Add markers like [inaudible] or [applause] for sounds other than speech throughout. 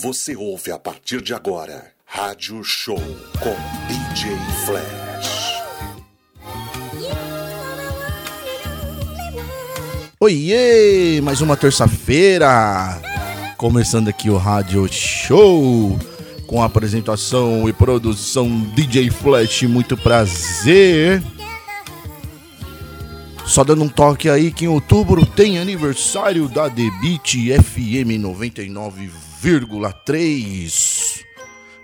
Você ouve a partir de agora Rádio Show com DJ Flash. Oiê, mais uma terça-feira. Começando aqui o Rádio Show com apresentação e produção DJ Flash, muito prazer. Só dando um toque aí que em outubro tem aniversário da Debit FM 99 1,3.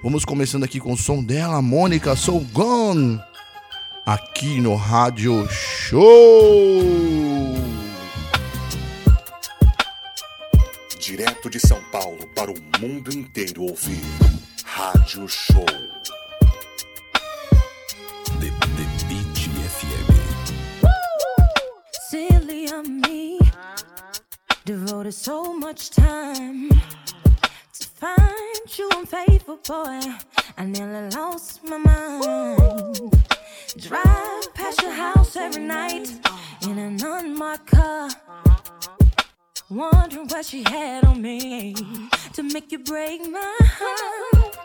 Vamos começando aqui com o som dela, Mônica Sou Gone, aqui no Rádio Show. Direto de São Paulo para o mundo inteiro ouvir Rádio Show. The, the FM. Silly on me, devoted so much time. Find you unfaithful boy. I nearly lost my mind. Drive past your house every night in an unmarked car. Wondering what she had on me to make you break my heart.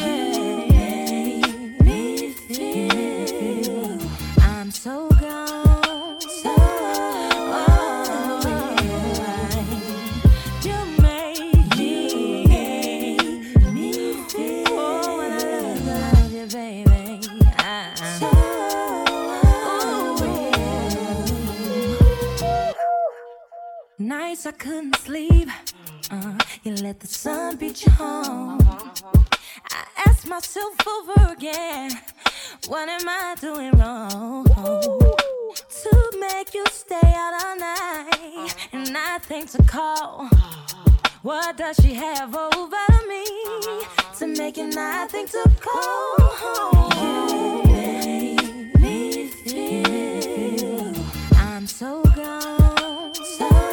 Yeah, feel I'm so gone. So Nights I couldn't sleep. Uh, you let the sun beat you home. I ask myself over again, what am I doing wrong? To make you stay out all night and not think to call. What does she have over me to make you not think to call? You make me feel I'm so gone. So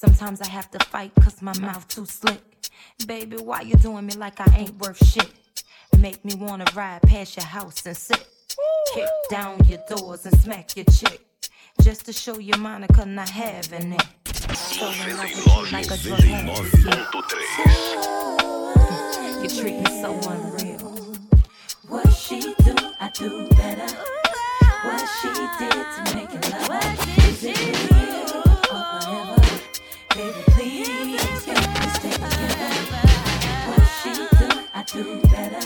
Sometimes I have to fight cause my mouth too slick. Baby, why you doing me like I ain't worth shit? Make me wanna ride past your house and sit. Kick down your doors and smack your chick. Just to show you Monica not having it. So in you like a drug. You treat me so unreal. What she do, I do better. What she did to make it love. Is it real or forever? Baby, please, can we stay together? What she do, I do better.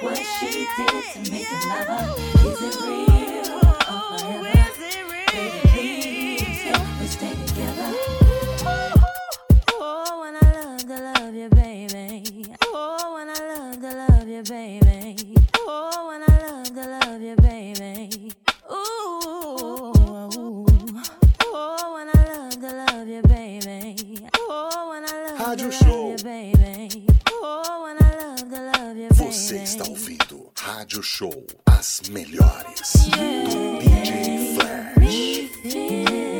What she did to make it love. Is it real or forever? Baby, please, can we stay together? Oh, when I love to love you, baby. Oh, when I love to love you, baby. Oh, when I love to love you, baby. You, baby. Você está ouvindo Rádio Show, as melhores do DJ Flash.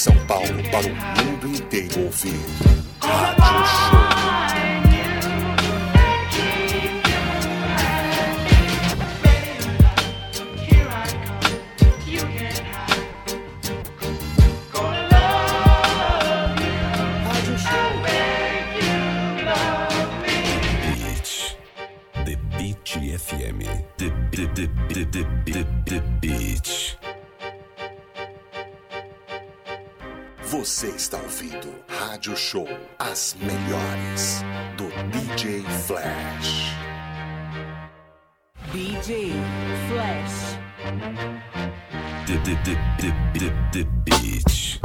São Paulo para o mundo inteiro ouvir DJ Flash. The, the, the, the, the Beat.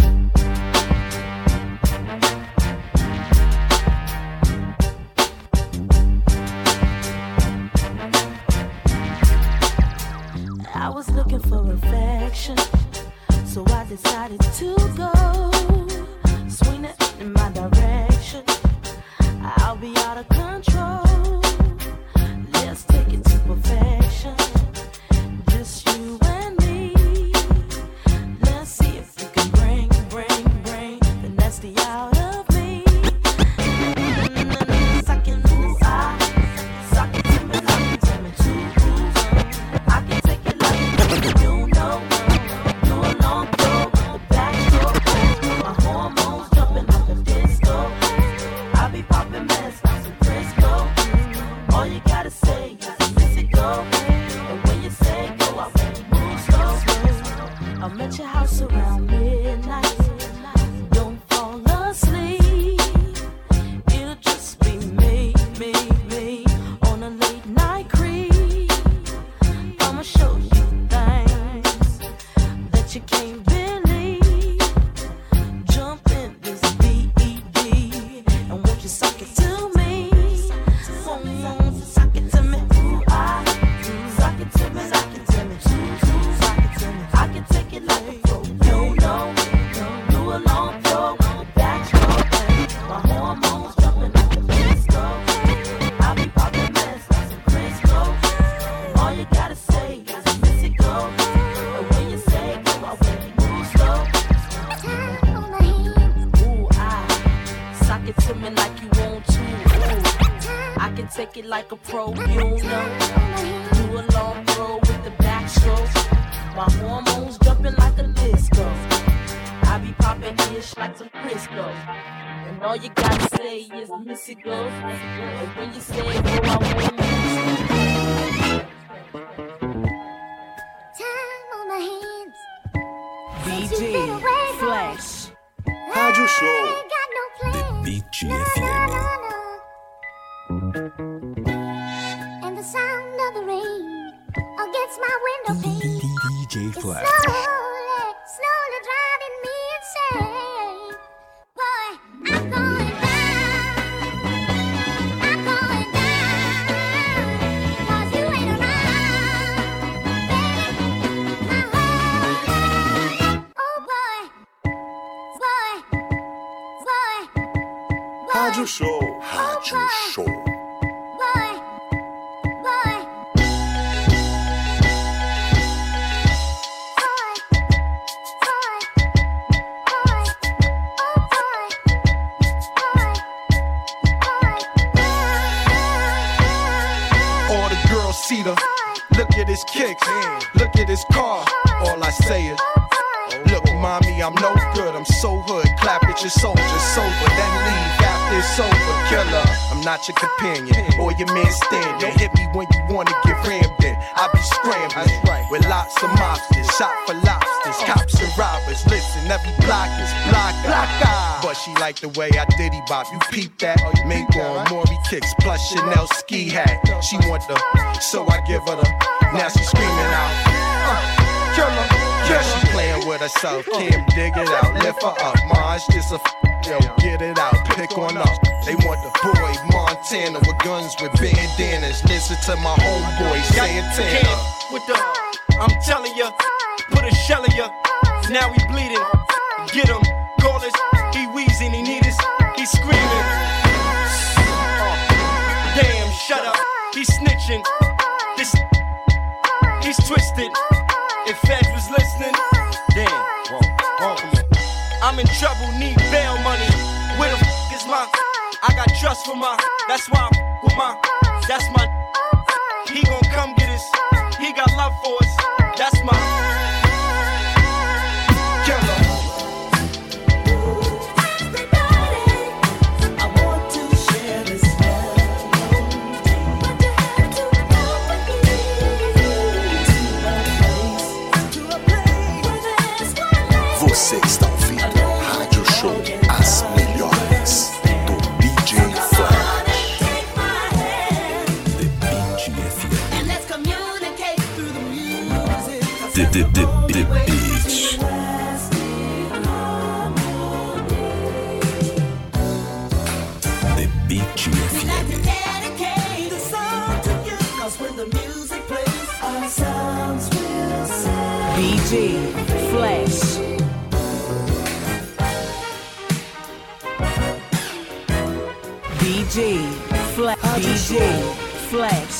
I was looking for affection. So I decided to like a pro, Rádio Show. Rádio Show. Boy, boy. Boy, boy, boy. Boy, boy, boy. All the girls see the look at his kicks, look at his car. All I say is, look, mommy, I'm no good. I'm so hood. Clap at your soldier, sober, Killer, I'm not your companion or your man stand. Don't hit me when you wanna get rammed in. I be scrambling with lots of mobsters, shot for lobsters, cops and robbers. Listen, every block is block, block But she like the way I diddy bop. You peep that? Oh, you Mink on Maury kicks plus Chanel ski hat. She want the, so I give her the. Now she screaming out. Uh, killer. Yeah, she playing with herself. can't dig it out. Lift her up. Ma, it's just a. f- Yo, get it out. Pick on up. They want the boy Montana with guns with bandanas. Listen to my homeboy Santana. with the, I'm telling ya, put a shell in ya. Now he bleeding. Get him, call us. He wheezing, he need us. He screaming. Uh, damn, shut up. He's snitching. This, he's twisted. If Feds was listening, damn. Whoa, whoa. I'm in trouble, need Trust for my. That's why I with my. That's my. He gon' come get us. He got love for us. That's my. The music plays, our sounds will say. BG Flesh. BG Flesh. BG Flesh.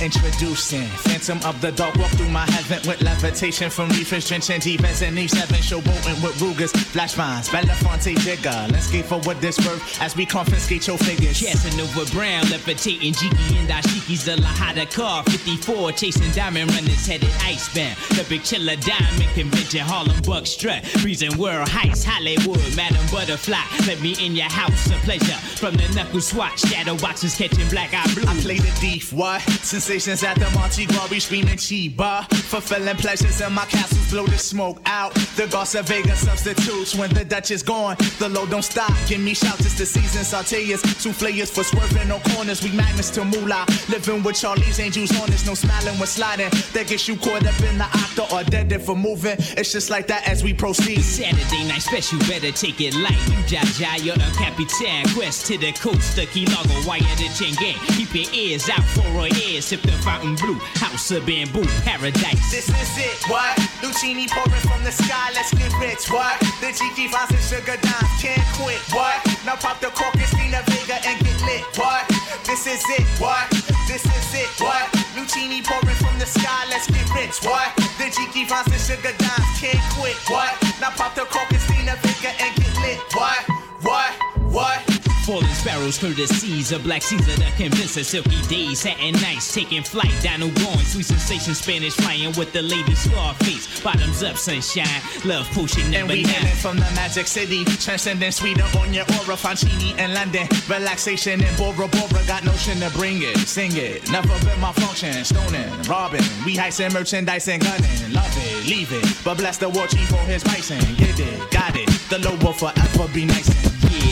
Introducing Phantom of the Dark, walk through my heaven with levitation from reefers, drenching defense and Eve 7 showboating with Rugers, flash vines, Belafonte Jigger. Let's get forward this birth as we confiscate your figures. Casanova Brown, levitating Jiki and Dashiki's the Lahada car. 54, chasing diamond runners headed icebound. The big chiller diamond convention, Harlem Buck strut. Freezing world heights, Hollywood, Madam Butterfly. Let me in your house, a pleasure. From the knuckle swatch, shadow boxes catching black eye blue. I play the thief, what? At the Monte Glory screaming Chiba. Fulfilling pleasures in my castles, blow the smoke out. The Garza Vega substitutes when the Dutch is gone. The load don't stop, give me shouts, it's the season. Sauteas, souffleurs for swerving no corners. We magnets to moolah. Living with Charlie's angels on us, no smiling when sliding. That gets you caught up in the octa or dead if for moving. It's just like that as we proceed. Saturday night special, better take it light. You Jaja, you're the Capitan. Quest to the coast, the Key Largo, wire the Chenge. Keep your ears out for a ear, sip the fountain blue. House of bamboo, paradise. This is it, what? Lucini pouring from the sky, let's get rich, what? The Jiki finds and sugar dimes, can't quit, what? Now pop the cork and Stina Vega and get lit, what? This is it, what? This is it, what? Lucini pouring from the sky, let's get rich, what? The Jiki finds and sugar dimes, can't quit, what? Now pop the cork and Stina Vega and get lit, what? What? What? Falling sparrows, through the seas, of Black Caesar that convince us silky days, satin nights, taking flight, dino going, sweet sensation, Spanish flying with the lady Scarface, bottoms up, sunshine, love potion And number we nine. from the magic city, transcending sweeter on your aura, Fancini in London, relaxation in Bora Bora, got notion to bring it, sing it, never been my function, stoning, robbing, we heisting merchandise and gunning, love it, leave it, but bless the war chief for his bison, get it, got it, the low will forever be nice.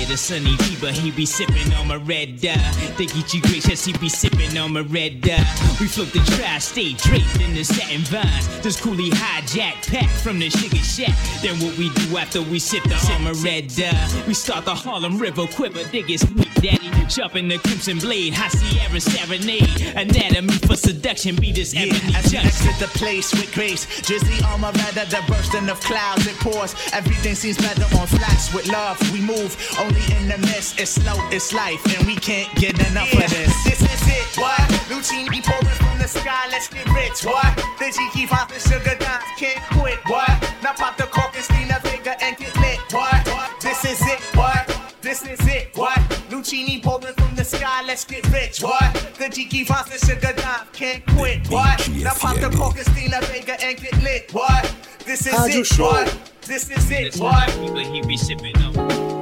The sunny fever, he be sipping on my red dye. Think he too gracious, he be sipping on my red dye. We float the tri-state draped in the satin vines. This coolie hijack pack from the sugar shack. Then what we do after we sip the armor red dye? We start the Harlem River quiver, dig it sweet daddy. Sharpen the crimson blade, high Sierra serenade. Anatomy for seduction, be this Yeah, ebony as Johnson. exit the place with grace, drizzly armor rather the bursting of clouds it pours. Everything seems better on flats with love. We move only in the mist. It's slow, it's life, and we can't get enough of this. This is it, what? Lucini pouring from the sky, let's get rich, what? The Jiki finds the sugar dimes, can't quit, what? Now pop the cork and Stina Vega and get lit, what? This is it, what? This is it, what? Lucini pouring from the sky, let's get rich, what? The Jiki finds the sugar dimes, can't quit, what? Now pop the cork and Stina Vega and get lit, what? This is it, Show. what? This is it, This what? sunny fever, he be sipping on.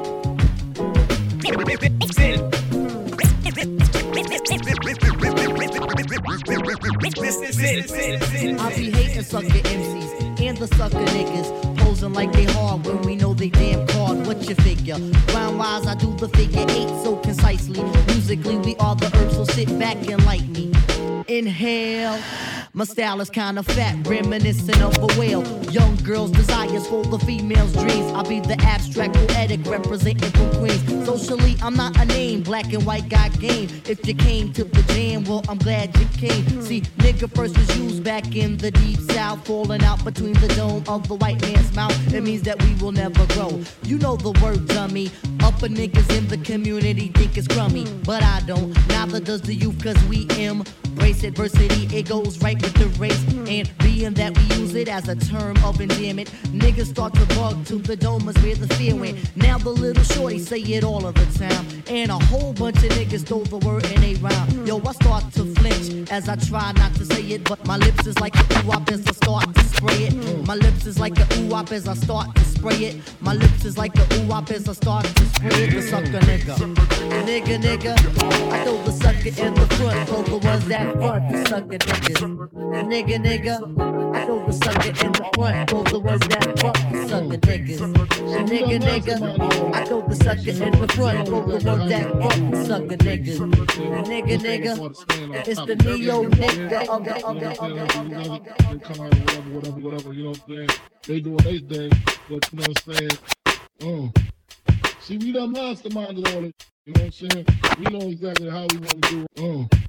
I be hating sucker MCs and the sucker niggas. Posing like they hard when we know they damn hard. What you figure? Round wise, I do the figure eight so concisely. Musically, we are the herbs, so sit back and like me. Inhale. My style is kinda fat, reminiscent of a whale. Young girls' desires for the female's dreams. I'll be the abstract poetic representing from Queens. Socially, I'm not a name, black and white got game. If you came to the jam, well, I'm glad you came. See, nigga first was used back in the deep south, falling out between the dome of the white man's mouth. It means that we will never grow. You know the word, dummy. Upper niggas in the community think it's crummy, but I don't. Neither does the youth, cause we embrace adversity. It goes right with the race. And being that we use it as a term of endearment, niggas start to bug to the dome is where the fear went. Now the little shorty say it all of the time. And a whole bunch of niggas stole the word and they rhyme. Yo, I start to flinch as I try not to say it, but my lips is like a ooh wop as I start to spray it. My lips is like a ooh wop as I start to spray it. My lips is like a ooh wop as I start to spray it. The sucker nigga. Nigga, nigga. I throw the sucker in the front the ones that front. The sucker niggas. Nigga, nigga. I throw the sucker in the front, throw the one that fuck the sucker niggas. Nigga, nigga, I throw the sucker in the front, throw the one that fuck the sucker niggas. Nigga, nigga, it's the neo nigga of the of the of the. whatever, whatever, whatever, you know what I'm saying? They doing their thing, but you know what I'm saying? Um, see, we done masterminded all it, you know what I'm saying? We know exactly how we want to do it. Um,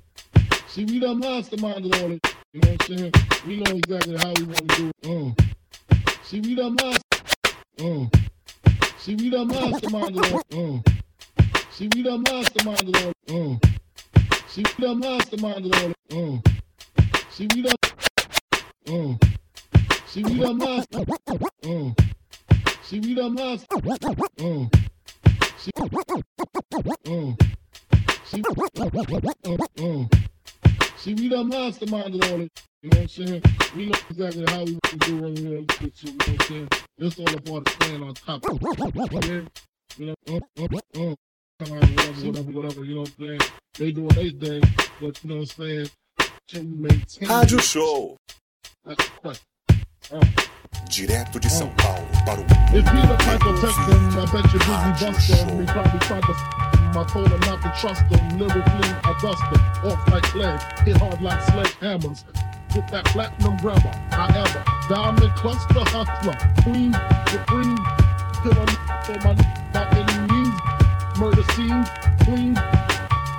see, we done masterminded all it, you know what I'm saying? We know exactly how we want to do it. Um, see, we done master, um, see, we done masterminded all it. Um, see, we done masterminded all it. Um, see, we done masterminded all it. Um, see, we done uh. See, we done lost. Uh. See, we done lost. Uh. See, uh. See, uh. Uh. See, we done masterminded all it. You know what I'm saying? We know exactly how we want to do what we want to do. You know what I'm saying? It's all about staying on top. Yeah. You know, uh, uh, uh. Come on, whatever, whatever, whatever. You know what I'm saying? They doing their thing, but you know what I'm saying? Can you maintain? Rádio Show. That's the question. Direto de São Paulo para o If you look like a victim, I bet you busy Rádio bust them. Show. Probably tried to I told them not to trust them. Lyrically, I dust them. Off like lead, hit hard like sledgehammers. Get that platinum grabber, however. Diamond cluster hustler. Queen, the queen. Kill a for my my enemies. Murder scene, clean.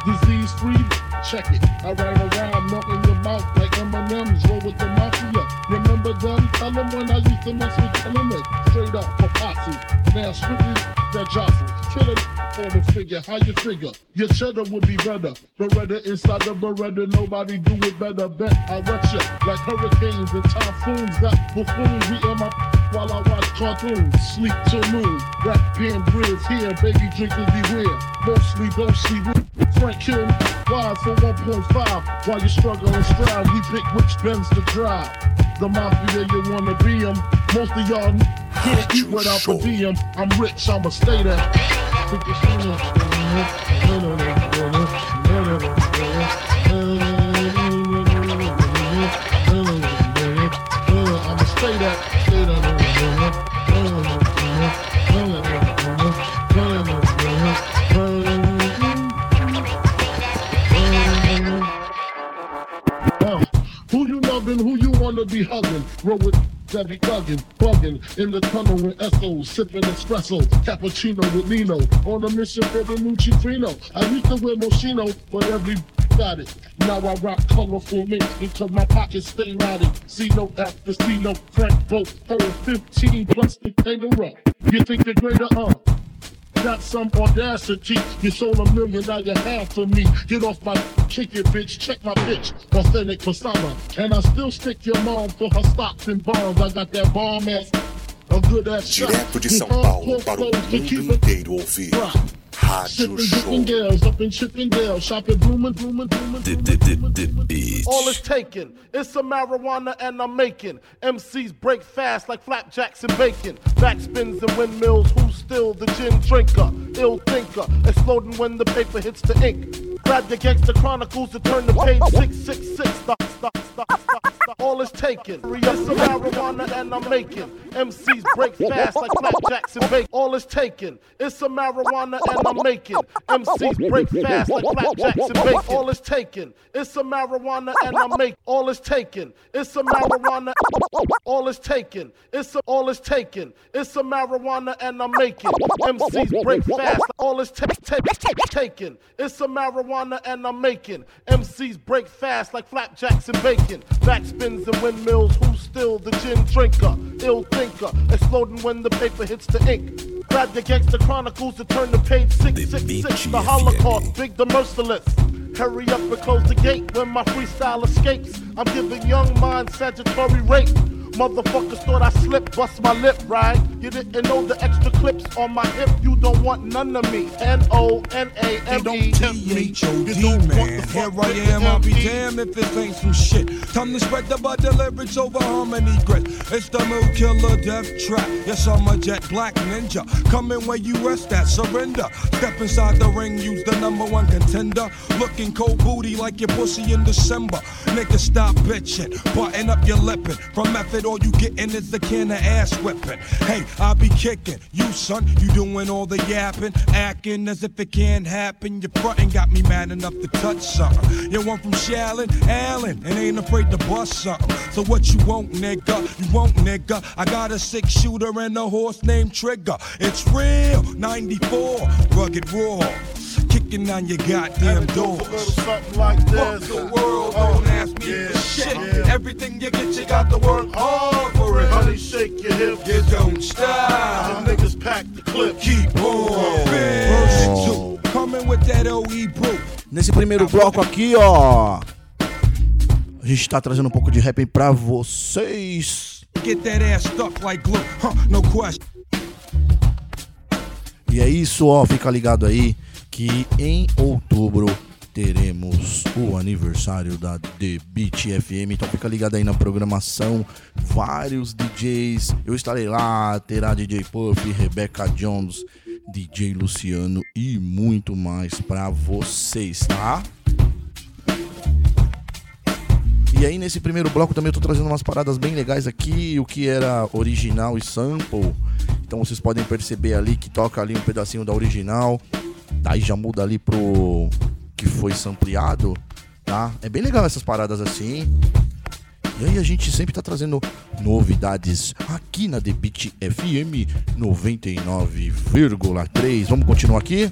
Disease free. Check it. I ride around, melt in your mouth like M&M's. Roll with the mafia. Remember them? Tell them when I used to mess with elements. Straight up for posse. Now strictly that jostle. Kill it for the figure. How you figure? Your cheddar would be better. Beretta inside the Beretta. Nobody do it better. Bet I wet you like hurricanes and typhoons. Got buffoons. We in my while I watch cartoons. Sleep till noon. Rap band bridge here. Baby drinkers beware. Mostly don't sleep with Frank Hill. Wide for 1.5. While you struggle and strive, we pick which Benz to drive. The mafia, you wanna be 'em. Most of y'all can't eat without per diem. I'm rich, I'ma stay there. Wanna be hugging? Roll with Debbie thugging, bugging in the tunnel with Esso, sipping espresso, cappuccino with Nino, on a mission for the new Chifino. I used to wear Moschino, but every got it. Now I rock colorful mix until my pockets stay rotted. See no after see no Frank vote, hold 15 plus the kangaroo. You think the greater uh? Got some audacity. You sold a million, now you have for me. Get off my kick it, bitch. Check my bitch. Authentic persona. And I still stick your mom for her stocks and bonds. I got that bomb ass. A good ass shot. Direto de São Paulo para o to mundo inteiro ouvir. Rádio Shipping Show. Chippendales up in Chippendale. Shopping Bloomin', Bloomin', Bloomin'. The, the, the, the beach. All is taken. It's some marijuana and I'm making. MCs break fast like flapjacks and bacon. Backspins and windmills. Who's still the gin drinker? Ill thinker. Exploding when the paper hits the ink. Grab the gangster chronicles to turn the page 666. Stop, stop, stop, stop, stop. All is taken. It's some marijuana and I'm making. MCs break fast like flapjacks Jackson bacon. All is taken. It's some marijuana and I'm making. MCs break fast like flapjacks Jackson bacon. All is taken. It's some marijuana and I'm making. All is taken. It's some marijuana. All is taken. It's some. All is taken. It's some marijuana and I'm making. MCs break fast. All is ta- ta- ta- taken. It's some marijuana and I'm making. MCs break fast like flapjacks and bacon. Backspins and windmills. Who's still the gin drinker? Ill thinker. Exploding when the paper hits the ink. Grab your gangster chronicles to turn to page 666. The Holocaust, Big the Merciless. Hurry up and close the gate when my freestyle escapes. I'm giving young minds statutory rape. Motherfuckers thought I slipped, bust my lip, right? You didn't know the extra clips on my hip. You don't want none of me. N O N A M E. Me. You don't want the Here I am, I'll be damned if this ain't some shit. Time to spread the butter lyrics over harmony grit. It's the mood killer death trap. Yes, I'm a jet black ninja. Coming where you rest at, surrender. Step inside the ring, use the number one contender. Looking cold booty like your pussy in December. Nigga, stop bitching. Button up your lippin'. From method, all you gettin' is the can of ass whipping. Hey, I be kicking. You, son, you doing all the yapping. Acting as if it can't happen. Your frontin' got me mad enough to touch something. You one from Shallon, Allen, and ain't afraid to bust something. So what you want, nigga? You want, nigga? I got a six shooter and a horse named Trigger. It's real, 94, rugged raw. Kicking on your goddamn doors. Something like Fuck the world, don't ask me for shit. Everything you get, you got to work hard for it. Honey, shake your hips. You don't stop. The niggas pack the clip. Keep on. Verse two. Coming with that OE brew. Nesse primeiro bloco aqui, ó. A gente tá trazendo um pouco de rap pra vocês. Get that ass stuck like glue. Huh, no question. E é isso, ó. Fica ligado aí que em outubro teremos o aniversário da The Beat FM. Então fica ligado aí na programação. Vários DJs. Eu estarei lá. Terá DJ Puff, Rebecca Jones, DJ Luciano e muito mais pra vocês, tá? E aí nesse primeiro bloco também eu tô trazendo umas paradas bem legais aqui, o que era original e sample. Então vocês podem perceber ali que toca ali um pedacinho da original, daí já muda ali pro que foi sampleado, tá? É bem legal essas paradas assim. E aí a gente sempre tá trazendo novidades aqui na The Beat FM 99,3. Vamos continuar aqui?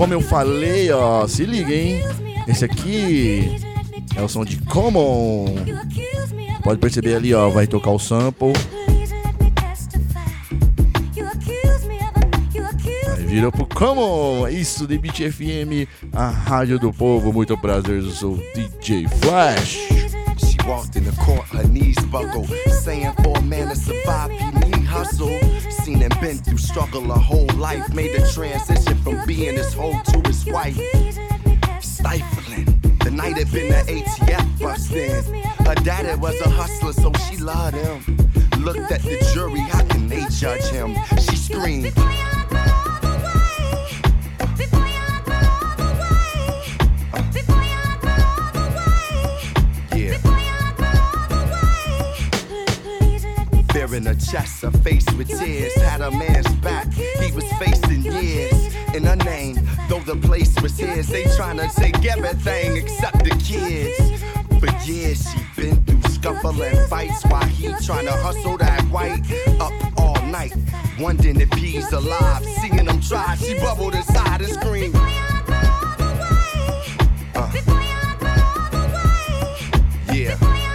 Como eu falei, ó, se liga, hein? Esse aqui é o som de Common. Pode perceber ali, ó, vai tocar o sample. Aí vira pro Common. É Isso, The Beat FM, a rádio do povo. Muito prazer, eu sou DJ Flash. She walked in the court, her knees buckled, saying for a man to survive, hustle. Seen and been through struggle a whole life, made the transition from being his hoe to his wife. Stifling. The night had been the ATF bust. Her daddy was a hustler, so she loved him. Looked at the jury, how can they judge him? She screamed. In her chest, her face with tears, had a man's back. He was facing years in her name, though the place was his. They tryna take everything except the kids. For years she been through scuffling fights while he tryna hustle that white up all night, wondering if he's alive. Seeing him try, she bubbled inside and screamed. Uh. Yeah. Yeah.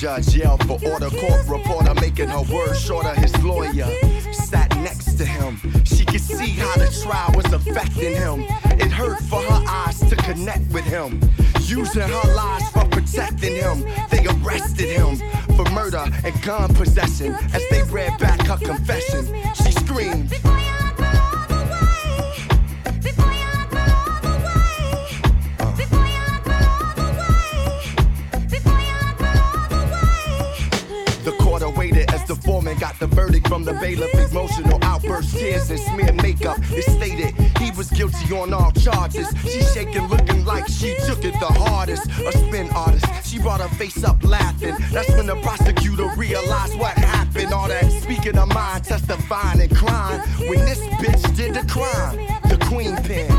Judge yelled for order, court reporter making her words shorter. His lawyer sat next to him. She could see how the trial was affecting him. It hurt for her eyes to connect with him. Using her lies for protecting him. They arrested him for murder and gun possession. As they read back her confession, she screamed. The bailiff. Emotional outburst, tears, and smear makeup. It stated he was guilty on all charges. She shaking, looking like she took it the hardest. A spin artist, she brought her face up laughing. That's when the prosecutor realized what happened. All that speaking of mind, testifying and crying. When this bitch did the crime, the queen pin.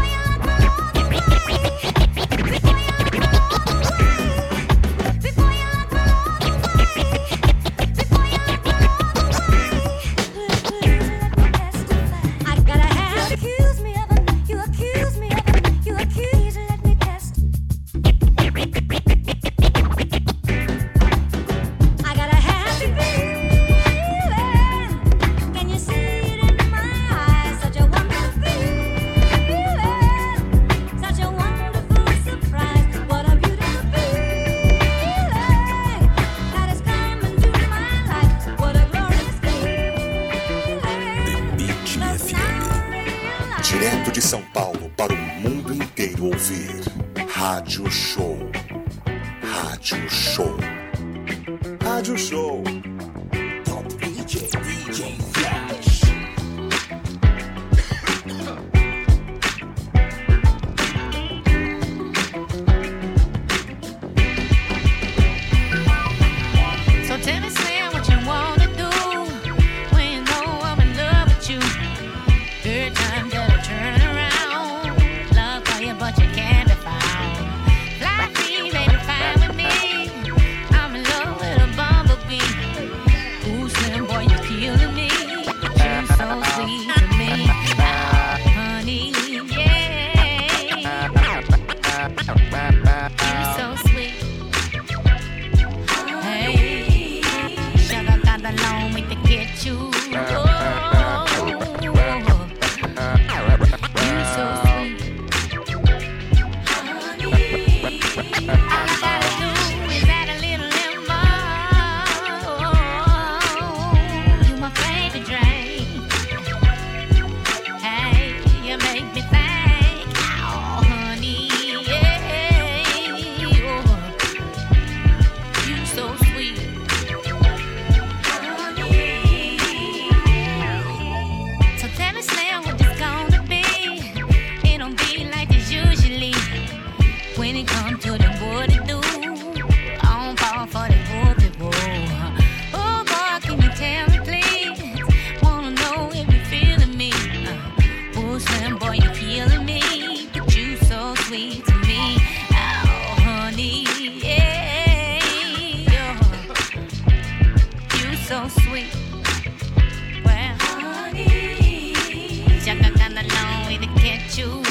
You.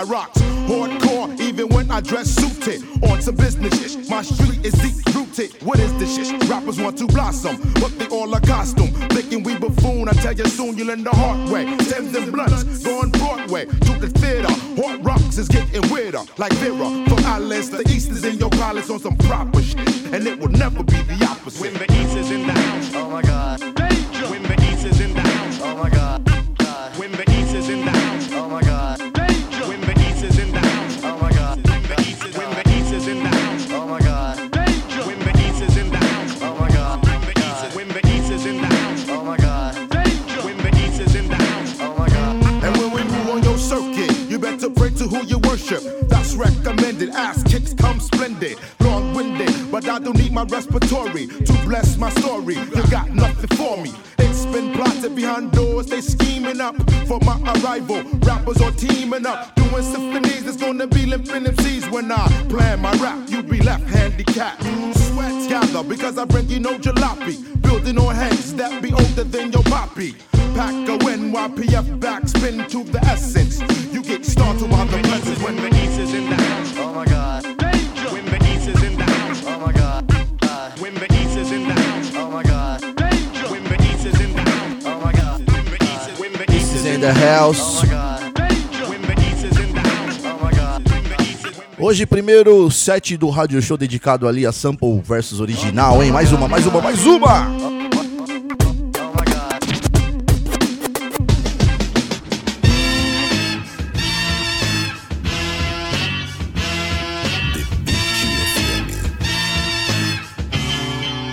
I rocked hardcore even when I dress suited. set do rádio show dedicado ali a sample versus original, hein? Mais uma, mais uma, mais uma!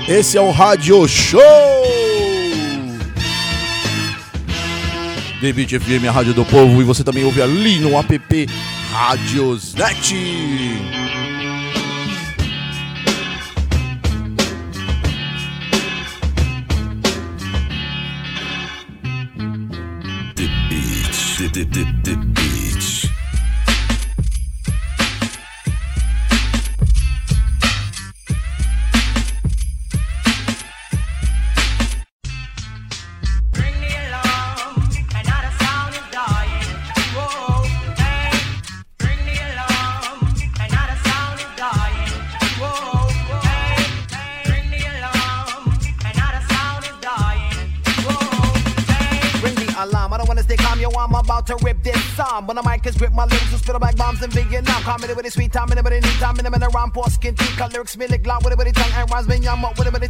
Esse é o Rádio Show! The Beat FM, a rádio do povo, e você também ouve ali no app Rádios Net. Comedy with a sweet time, with a neat time, with a ramp, skin, teeth, lyrics, me, like loud, with a tongue, and rhymes, me, I'm up with a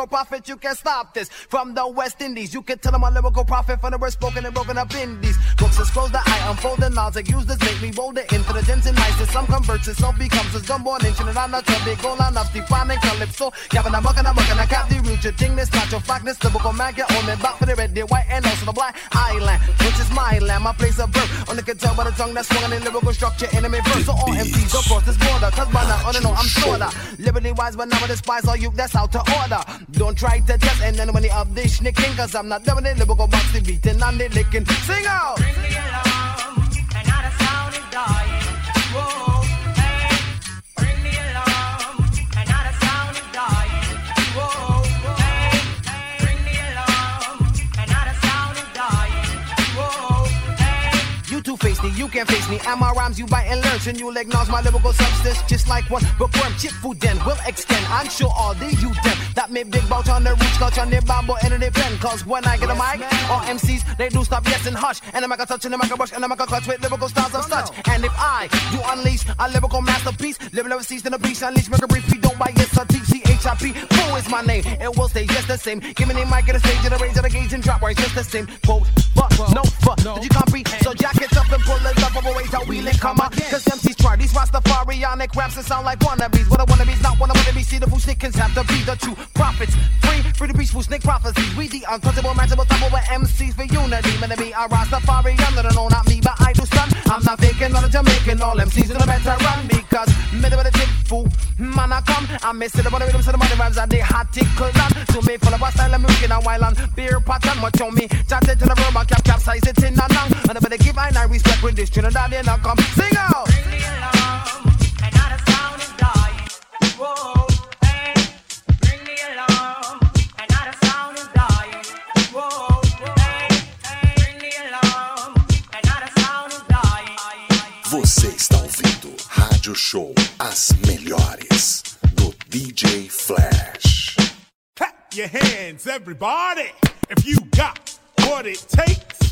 lyrical prophet, you can't stop this. From the West Indies, you can tell I'm a lyrical prophet from the word spoken and broken up indies. Books disclose that I unfold the knowledge, use this make me roll the intelligence and nice. Some converts, some becomes a gumborn inch and I'm not a big goal, I'm not defining calypso. Yeah, but I'm mucking, I'm mucking, I cap the root, your thing, this not your flockness, lyrical man, get on it, back for the red, the white, and also the black island, which is my land, my place of birth. On the guitar by the tongue that's swung in lyrical structure, enemy verse. So all MCs across this border, cause by now, on and on, I'm shorter. Liberty wise, but now I despise all you that's out to order. Don't try to test and then when you have this nicking, cause I'm not doing it, they will go back to beating and they licking. Sing out! Bring me along, and not a sound is dying. You can't face me. And my rhymes you bite and learn. so you'll acknowledge my lyrical substance. Just like one bookworm. Chip food then will extend. I'm sure all the you them that made big bout on the reach, clutch on their bamboo and on their pen. Cause when I get a mic, all MCs, they do stop yes and hush. And I'm gonna touch and I'm gonna and I'm gonna clutch with lyrical styles of such. And if I do unleash a lyrical masterpiece, lyrical season a beast, unleash, make a brief, we don't buy yes or TCHIP. Who is my name? It will stay just the same. Give me the mic at the stage of the range of the gauge and drop it's just the same. Quote, fuck, no fuck. Did you comprehend? So jack it up and pull it up over ways how we link come out. Cause MCs try these Rastafarianic raps that sound like wannabes. What a wannabe's not one of wannabees. See the fool snickers have to be the true prophets. Free, free to be fool snick prophecies. We the untouchable, matchable, double with MCs for unity. Man, be a Rastafarian, no, no, not me, but I do stun. I'm not faking, not a Jamaican. All MCs in the better run because middle of the tip fool. Man, I come, I miss it the rhythms of the money rhymes and they hot tickle on. To me, full of a style, I'm looking a while on beer pattern. Much on me, chat it to the verb, cap capsize it in and out. And I better give I respect when this Trinidad and I come. Sing out! Você está ouvindo Rádio Show As Melhores DJ Flash. Clap your hands, everybody, if you got what it takes.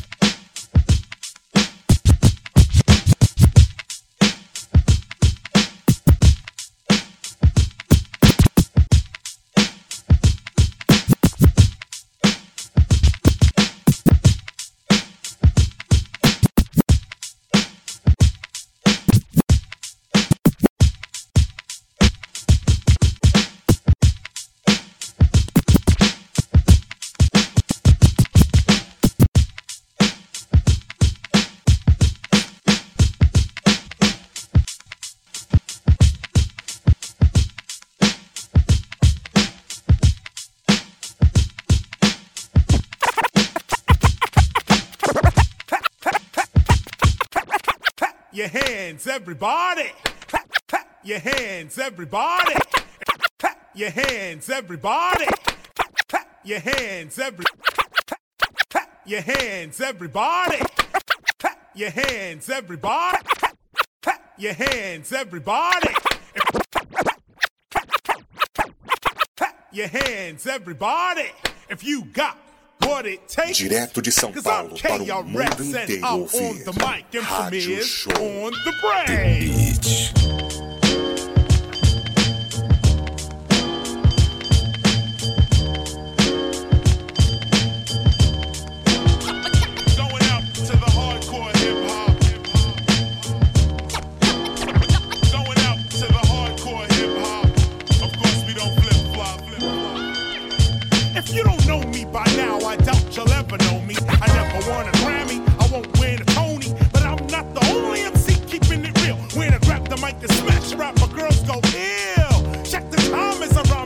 Hands, everybody. Clap, clap your hands, everybody. Clap your hands, everybody. Clap, your hands, every. Clap, your hands, everybody. Clap your hands, everybody. Clap your hands, everybody. Clap your hands, everybody. If you got. Direto de São Paulo para o mundo inteiro ouvir. Rádio Show. The break.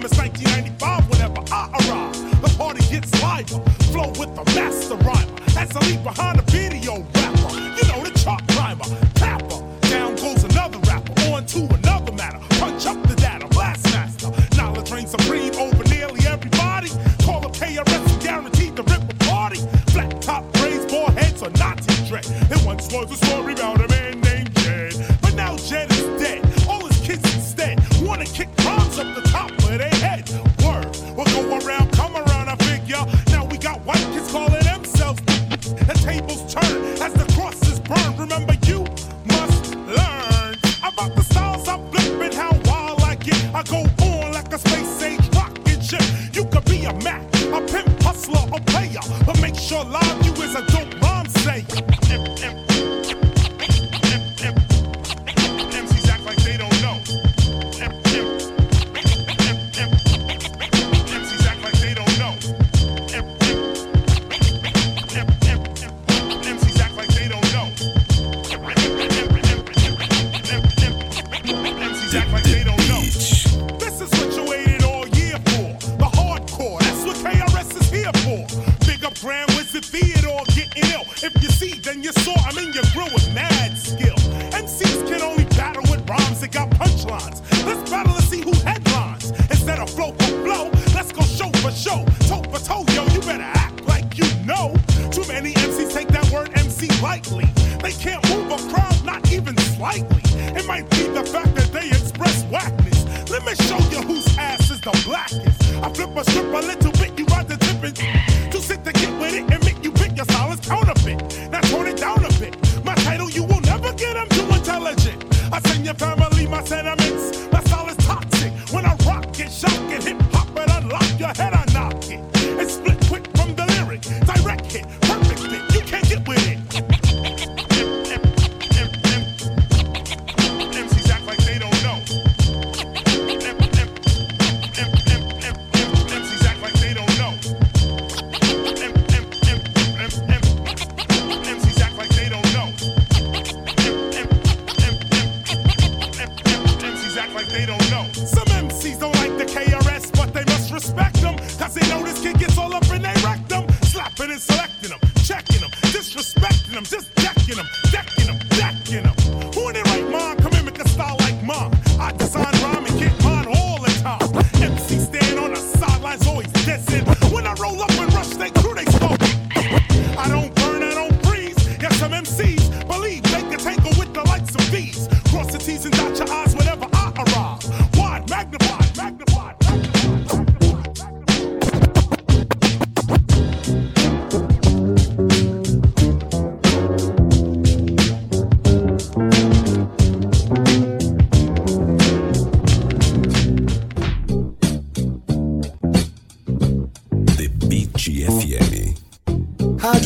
It's 1995 whenever I arrive. The party gets liver, flow with the master rhymer. As I leave behind a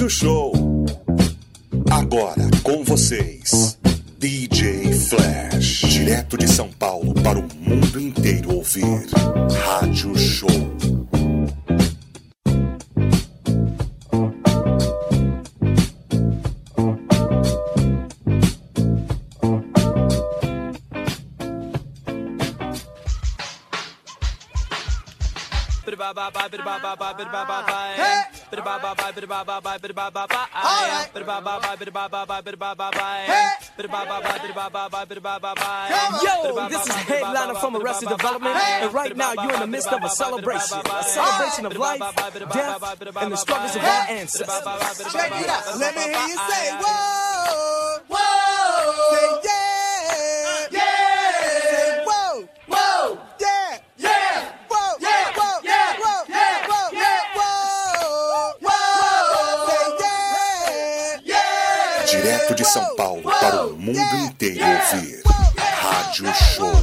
show. Yo, this is Headliner from Arrested Development, and right now you're in the midst of a celebration, a celebration of life, death, and the struggles of our ancestors. Check it out. Let me hear you say "Whoa!" show.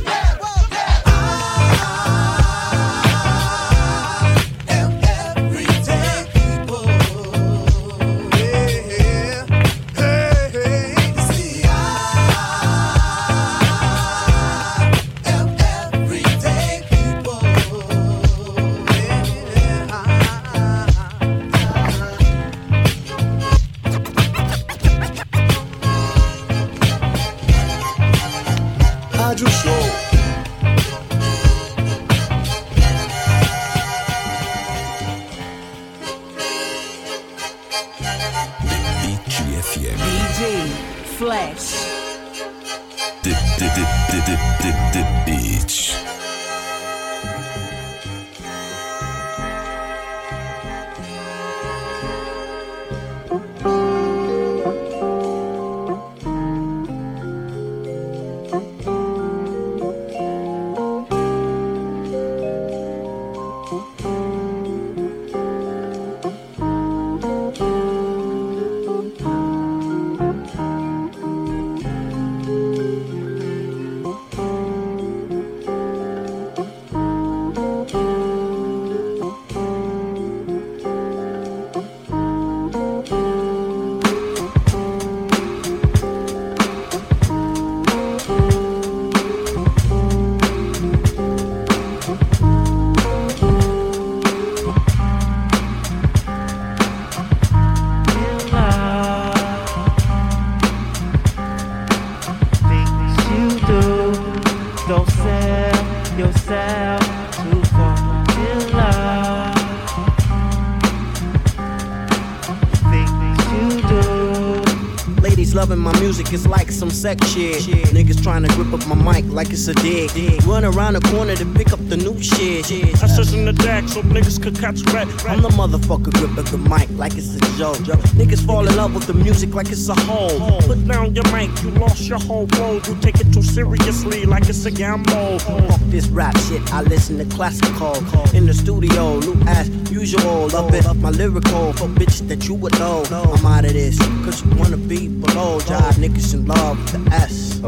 Is like some sex shit. Niggas trying to grip up my mic like it's a dig. Run around the corner to pick up the new shit. I search in the deck so niggas could catch rat. I'm the motherfucker gripping the mic like it's a joke. Niggas fall in love with the music like it's a hole. Put down your mic, you lost your whole world. You take it too seriously like it's a gamble. Fuck this rap shit, I listen to classical. In the studio, new as usual. Love it, my lyrical. For bitches that you would know. I'm out of this, cause you wanna be below. Jive niggas in love with the S.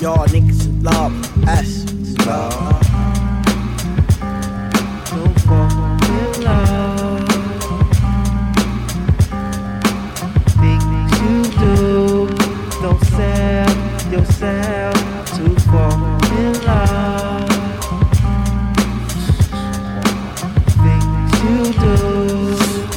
Y'all niggas in love with the S. It's love. Don't fall in love. Things you do, don't sell yourself to fall in love. Things you do.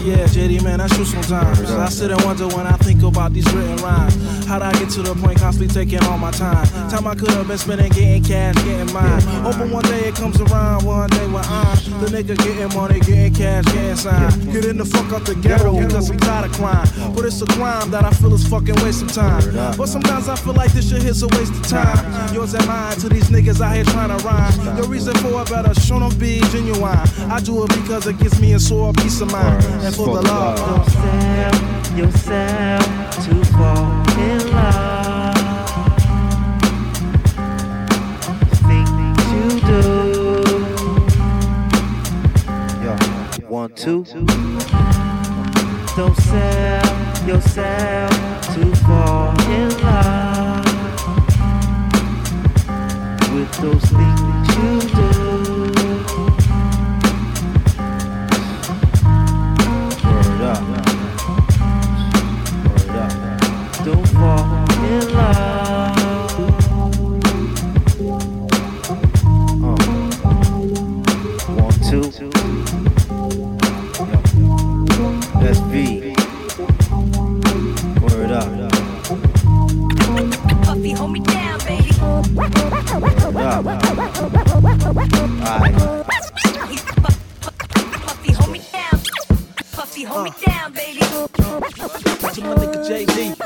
Yeah, JD, man, I shoot sometimes. I sit and wonder when I think about these written rhymes. How'd I get to the point constantly taking all my time? Time I could have been spending getting cash, getting mine. Hoping one day it comes around, one day when I'm the nigga getting money, getting cash, getting signed. Getting the fuck out the ghetto because I'm tired of crime. But it's a crime that I feel is fucking waste of time. But sometimes I feel like this shit is a waste of time. Yours and mine to these niggas out here trying to rhyme. Your reason for it better show no be genuine. I do it because it gives me a sore peace of mind. And for the love. Don't sell yourself to fall in love. Don't sell yourself to fall in love with those things JD,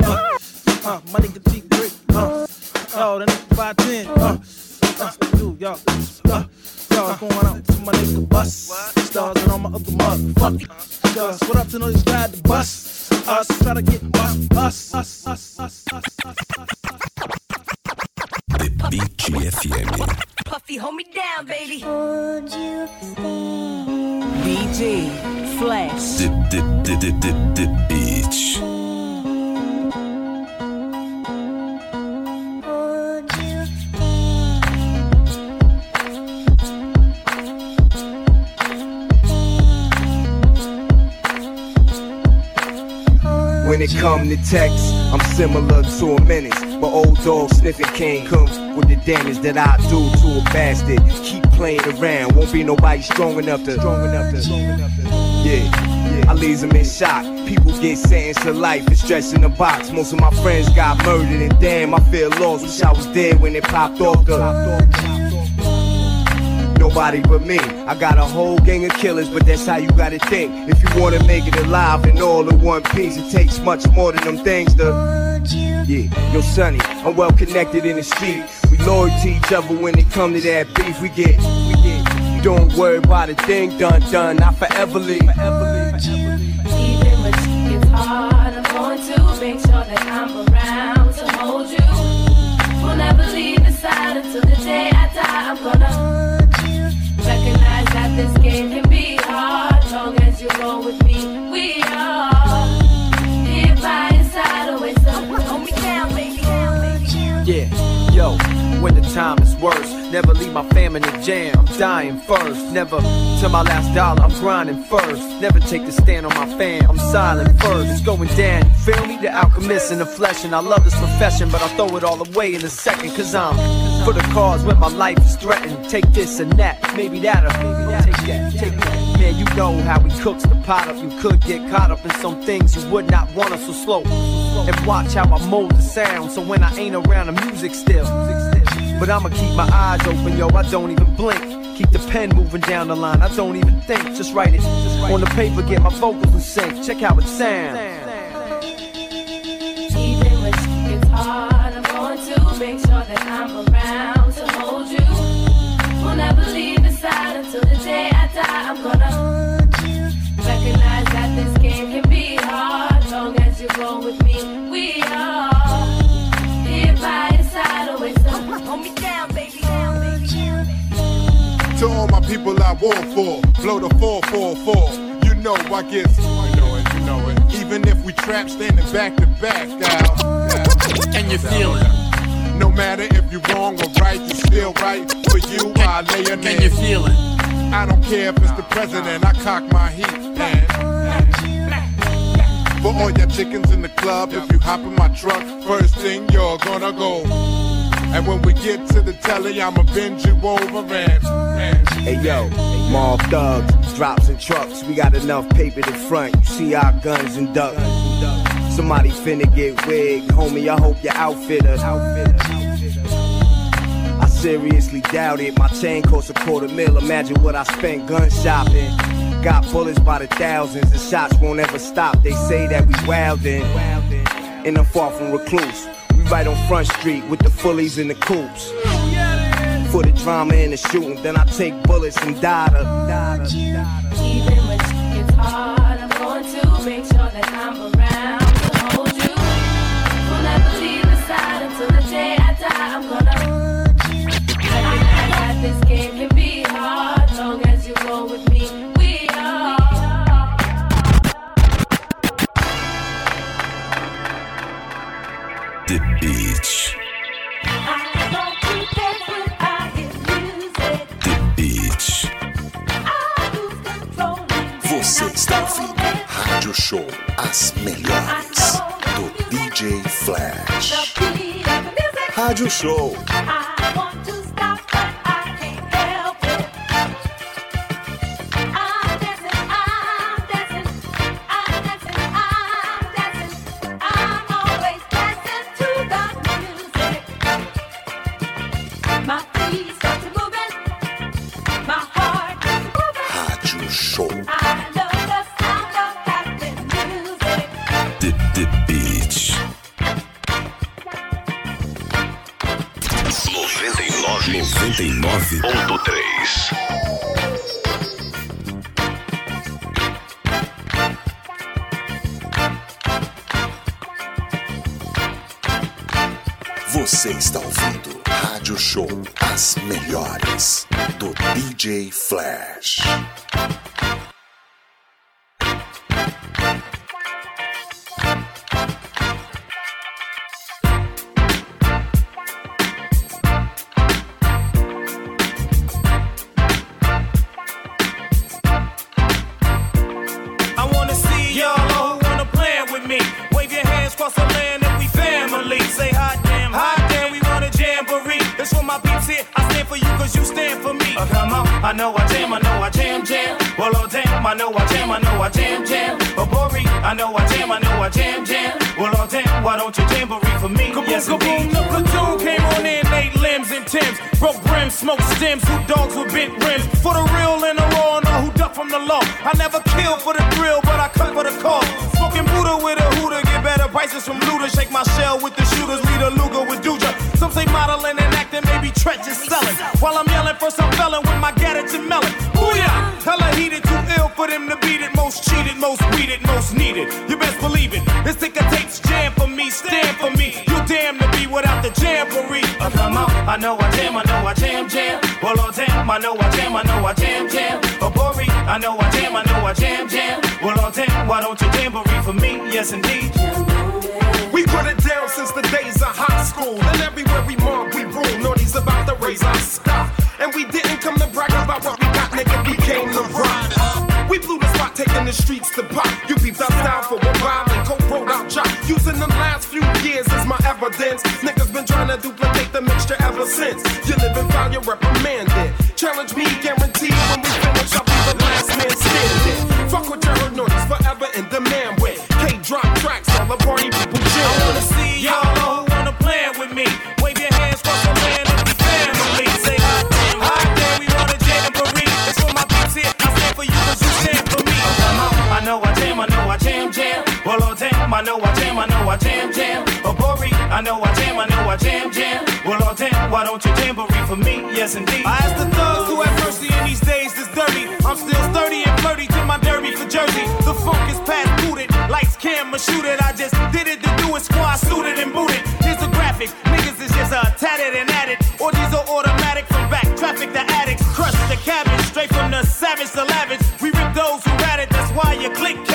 playing around, won't be nobody strong enough to. Strong enough to. Yeah. I leaves them in shock. People get sentenced to life and stretched in a box. Most of my friends got murdered, and damn, I feel lost. Wish I was dead when it popped off the. Nobody but me. I got a whole gang of killers, but that's how you gotta think. If you wanna make it alive and all in one piece, it takes much more than them things to. Yeah, yo, Sonny, I'm well connected in the street. Loyal to each other when it come to that beef. We get, we get. Don't worry about a thing done, done. I forever leave. Forever leave. Even when gets hard, I'm going to make sure that I'm around to hold you. Will never leave your side until the day I die. I'm gonna recognize that this game never leave my fam in the jam. I'm dying first, never till my last dollar. I'm grinding first, never take the stand on my fam. I'm silent first, it's going down. You feel me? The alchemist in the flesh, and I love this profession, but I'll throw it all away in a second, cause I'm for the cause when my life is threatened. Take this and that, maybe that'll take that, take that. Man, you know how he cooks the pot up. You could get caught up in some things you would not want us so slow. And watch how I mold the sound, so when I ain't around, the music still. But I'ma keep my eyes open, yo, I don't even blink. Keep the pen moving down the line. I don't even think, just write it. Just write On the paper, get my vocals in sync. Check how it sounds. Even when she hard, I'm going to make sure that I'm around to hold you. We'll never leave inside until the day. I war for, blow the 444. You know I get, you know it, you know it. Even if we trap standing back to back, Al. [laughs] Can you feel it? No matter if you're wrong or right, you're still right. For you, I lay a Can you feel it? I don't care if it's the president, I cock my heat, man. For all your chickens in the club, if you hop in my truck, first thing you're gonna go. And when we get to the telly, I'ma bend you over and. Hey yo, mall thugs, drops and trucks. We got enough paper to front. You see our guns and ducks. Somebody finna get wigged, homie. I hope your outfitter. I seriously doubt it. My chain costs a quarter mil. Imagine what I spent gun shopping. Got bullets by the thousands, The shots won't ever stop. They say that we wildin', and I'm far from recluse. We right on Front Street with the fullies and the coops. For the drama and the shooting, then I take bullets and die. Show, as melhores do DJ Flash. Rádio Show. Está ouvindo Rádio Show, them to beat it. Most cheated, most weeded, most needed. You best believe it. This ticker tapes jam for me, stand for me. You damn to be without the jamboree. Uh, come on, I know I jam, I know I jam, jam. Well, oh damn, I know I jam, I know I jam, jam. Oh, Bori, I know I jam, I know I jam, jam. Well, oh damn, why don't you jamboree for me? Yes, indeed. We put it down since the days of high school. And everywhere we mark, we rule. Naughty's about to raise our stuff. And we didn't come the streets to pop. You peeped us down for a while and coke rolled out chop. Using them last few years as my evidence. Niggas been trying to duplicate the mixture ever since. You live foul, you're reprimanded. Challenge me, guaranteed. When we finish, I'll be the last man I jam jam. Bobori, I know I jam, I know I jam jam. Well, all damn, why don't you jamboree for me? Yes, indeed. I asked the thugs who have mercy in these days is dirty. I'm still sturdy and flirty to my derby for Jersey. The funk is past booted, lights, camera, shoot it. I just did it to do it, squad suited and booted. Here's a graphic, niggas is just uh, tatted and added. Or these are automatic from back traffic to addicts. Crush the cabbage, straight from the savage to lavish. We rip those who ratted, that's why you click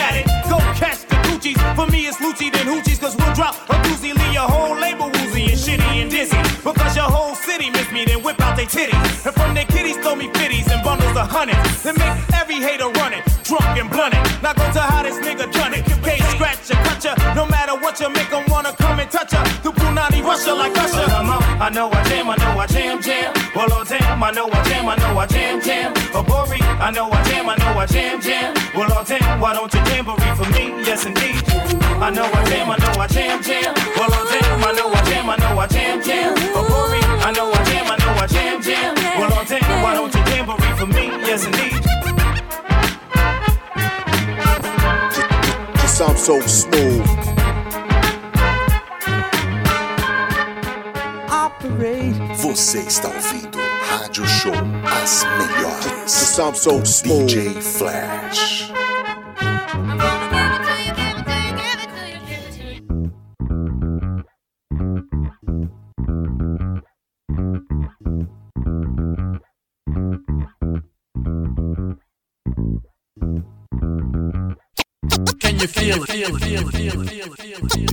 it's Lucci then Hoochie's. Cause we'll drop a doozy. Leave your whole label woozy and shitty and dizzy. Because your whole city miss me, then whip out they titties. And from their kitties, throw me fitties and bundles of hundreds. Then make every hater run it. Drunk and blunted. Now go to how this nigga done it. Can't scratch ya, cut ya. No matter what you make 'em wanna come and touch ya. The Punani Russia like Usher. Well, I'm out. I know I jam, I know I jam, jam. Well, oh damn, I know I jam, I know I jam, jam. Oh, Bori, I know I jam, I know I jam, jam. Well, oh damn, why don't you jamboree for me? Yes, indeed. I know I jam, I know I jam, jam. Well, oh damn, I know I jam, I know I jam, jam. Bori, I know I jam, I know I jam, jam. Well, oh damn, why don't you jamboree for me? Yes, indeed. You sound so smooth. Você está ouvindo Rádio Show As Melhores. You sound so smooth. DJ Flash. You feel it?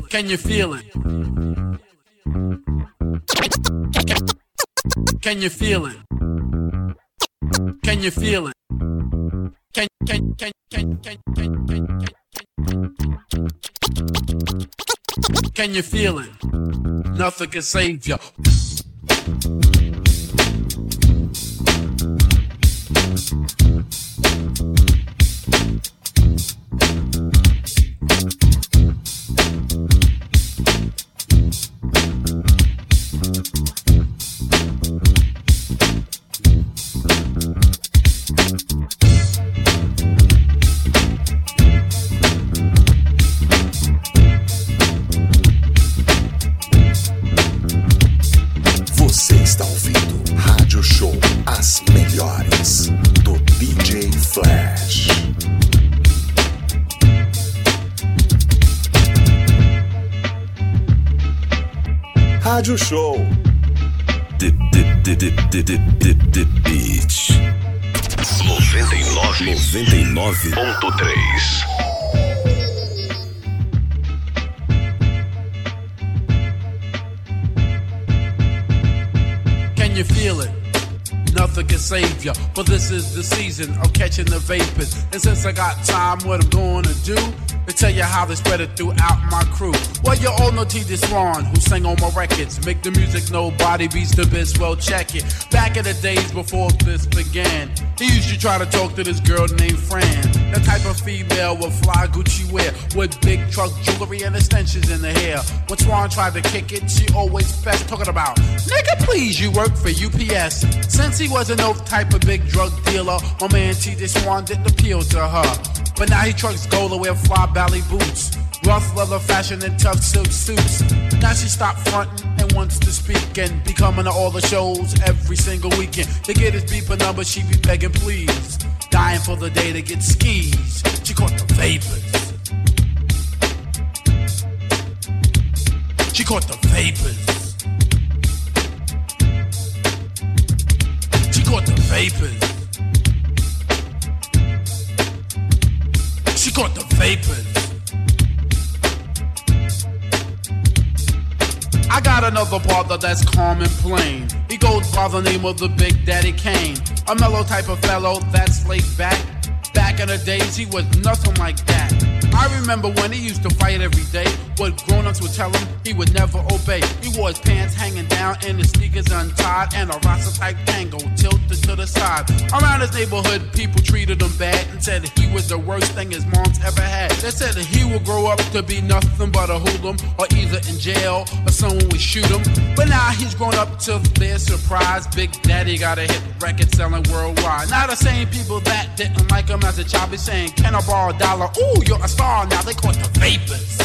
Can you feel it? Can you feel it? Can you feel it? Can can can can can can can can Can you feel it? Nothing can save you. Você Mm-hmm. Rádio Show. The, the, the, the, the, the, the, the Beat. 99. 99.3. Can you feel it? Nothing can save ya, but this is the season of catching the vapors. And since I got time, what I'm gonna do is tell you how they spread it throughout my crew. Well, you all know T. Swan, who sang on my records. Make the music nobody beats the best, well, check it. Back in the days before this began, he used to try to talk to this girl named Fran. The type of female with fly Gucci wear, with big truck jewelry and extensions in the hair. When Swan tried to kick it, she always fast talking about, nigga, please, you work for UPS. Since he wasn't no type of big drug dealer, my man T. Swan didn't appeal to her. But now he trucks gold and wear fly belly boots. Rough leather fashion and tough silk suits. Now she stopped fronting wants to speak and be coming to all the shows every single weekend. To get his beeper number, she be begging please. Dying for the day to get skis. She caught the vapors. She caught the vapors. She caught the vapors. She caught the vapors. I got another brother that's calm and plain. He goes by the name of the Big Daddy Kane. A mellow type of fellow that's laid back. Back in the days, he was nothing like that. I remember when he used to fight every day. What grown ups would tell him, he would never obey. He wore his pants hanging down and his sneakers untied, and a Rasta type tango tilted to the side. Around his neighborhood, people treated him bad and said he was the worst thing his mom's ever had. They said that he would grow up to be nothing but a hoodlum, or either in jail or someone would shoot him. But now he's grown up to their surprise. Big Daddy got a hit record selling worldwide. Now the same people that didn't like him as a child be saying, Can I borrow a dollar? Ooh, you're a star now. They caught the vapors.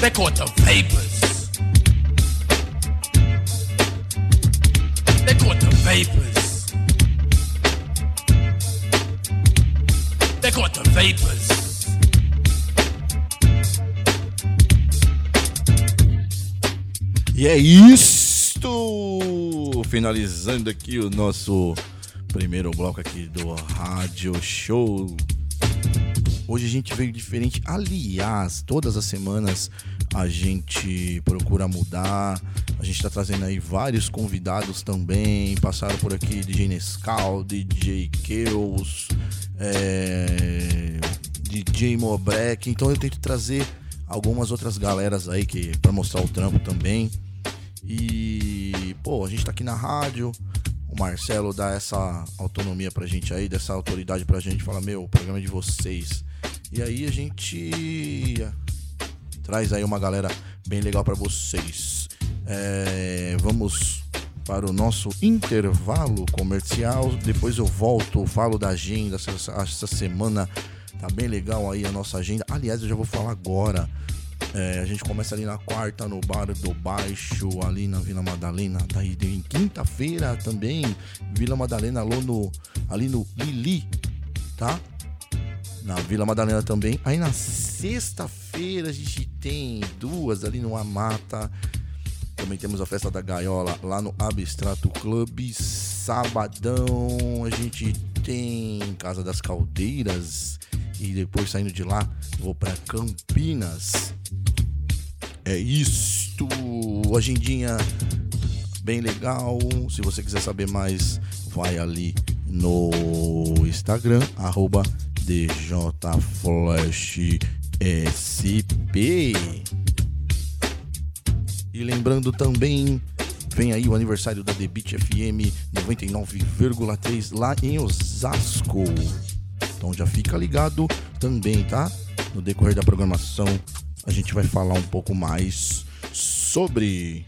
They caught the vapors. They caught the vapors. They out the vapors. E é isto! Finalizando aqui o nosso primeiro bloco aqui do Rádio Show. Hoje a gente veio diferente. Aliás, todas as semanas a gente procura mudar. A gente tá trazendo aí vários convidados também. Passaram por aqui DJ Nescau, DJ Keus, é, DJ Mobrek. Então eu tento trazer algumas outras galeras aí que para mostrar o trampo também. E, pô, a gente tá aqui na rádio. O Marcelo dá essa autonomia pra gente aí, dessa autoridade pra gente. Fala, meu, o programa é de vocês. E aí a gente traz aí uma galera bem legal pra vocês. É, vamos para o nosso intervalo comercial. Depois eu volto, falo da agenda. Essa, essa semana tá bem legal aí a nossa agenda. Aliás, eu já vou falar agora. É, a gente começa ali na quarta no Bar do Baixo, ali na Vila Madalena. Daí em quinta-feira também, Vila Madalena, ali no, ali no Lili, tá? Na Vila Madalena também. Aí na sexta-feira a gente tem duas ali no Amata. Também temos a festa da Gaiola lá no Abstrato Club. Sabadão a gente tem Casa das Caldeiras. E depois saindo de lá, vou para Campinas. É isto, agendinha bem legal. Se você quiser saber mais, vai ali no Instagram, DJFlashSP. E lembrando também, vem aí o aniversário da Beat FM 99,3 lá em Osasco. Então já fica ligado também, tá? No decorrer da programação, a gente vai falar um pouco mais sobre.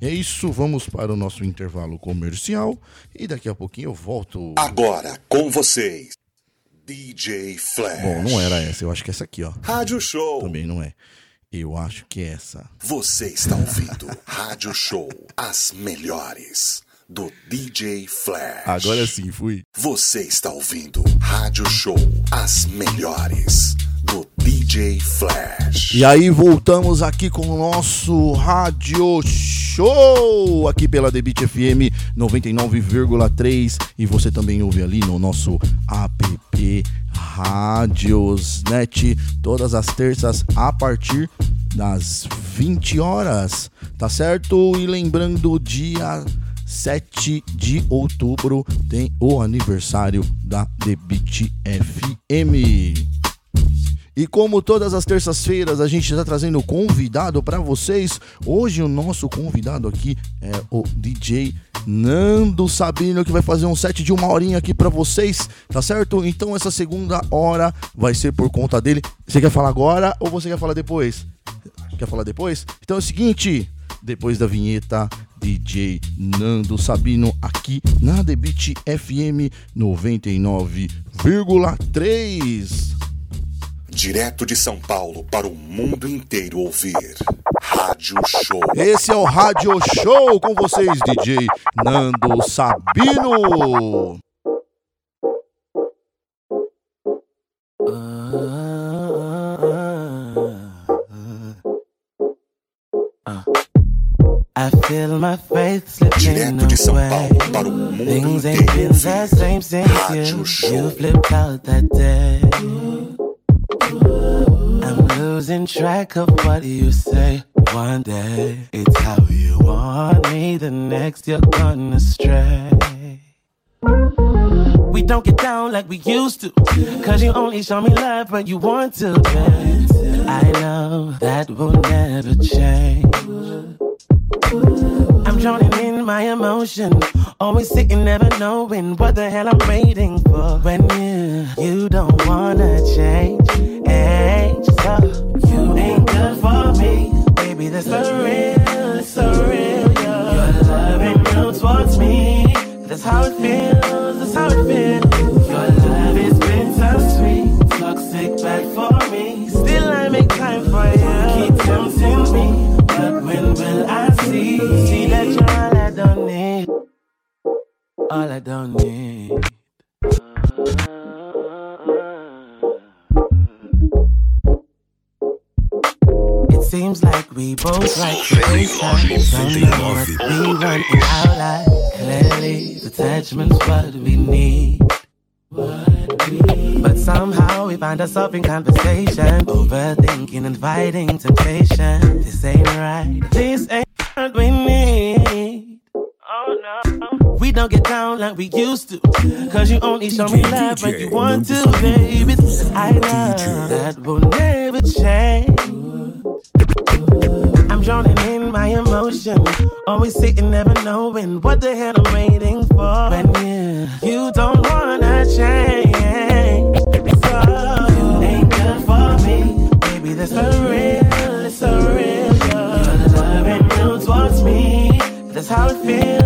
É isso, vamos para o nosso intervalo comercial e daqui a pouquinho eu volto. Agora com vocês, DJ Flash. Bom, não era essa, eu acho que é essa aqui, ó. Rádio Show. Também não é. Eu acho que é essa. Você está ouvindo Rádio Show, as melhores do DJ Flash. Agora sim, fui. Você está ouvindo Rádio Show, as melhores do DJ Flash. E aí voltamos aqui com o nosso Rádio Show aqui pela Beat FM 99,3 e você também ouve ali no nosso app Radiosnet todas as terças a partir das 20 horas, tá certo? E lembrando dia 7 de outubro tem o aniversário da The Beat FM. E como todas as terças-feiras a gente está trazendo convidado para vocês, hoje o nosso convidado aqui é o DJ Nando Sabino que vai fazer um set de uma horinha aqui para vocês, tá certo? Então essa segunda hora vai ser por conta dele. Você quer falar agora ou você quer falar depois? Quer falar depois? Então é o seguinte, depois da vinheta, DJ Nando Sabino aqui na The Beat FM 99,3. Direto de São Paulo para o mundo inteiro ouvir. Rádio Show. Esse é o Rádio Show com vocês, DJ Nando Sabino. I feel my faith slipping Direto de São away. Paulo para o mundo Things ain't been the same since you, you flipped out that day. I'm losing track of what you say. One day it's how you want me, the next you're gonna stray. We don't get down like we used to. Cause you only show me love when you want to. I know that will never change. I'm drowning in my emotion. Always sitting, never knowing what the hell I'm waiting for. When you, you don't wanna change. Hey, so you ain't good for me. Baby, that's for real, it's so real. Your love ain't real towards me. That's how it feels, that's how it feels. Your love has been so sweet. Toxic bad for me. Still, need, all I don't need. It seems like we both like FaceTime. Don't know what we want in our life. Clearly, detachment's what we need. But somehow we find ourselves in conversation, overthinking and fighting temptation. This ain't right. This ain't what we need. We don't get down like we used to. Cause you only show me love when you want to, baby. I know that will never change. I'm drowning in my emotion. Always sitting, never knowing what the hell I'm waiting for. When you, you don't wanna change. So you ain't good for me. Baby, that's for real. It's so real. Your love ain't real towards me. That's how it feels.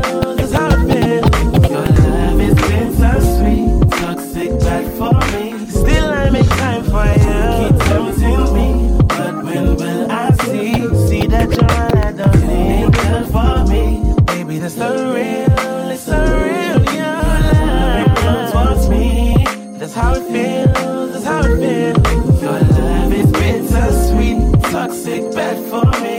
That's so real. It's so real. Your love real towards me. That's how it feels. That's how it feels. Your love is bitter sweet. Toxic bad for me.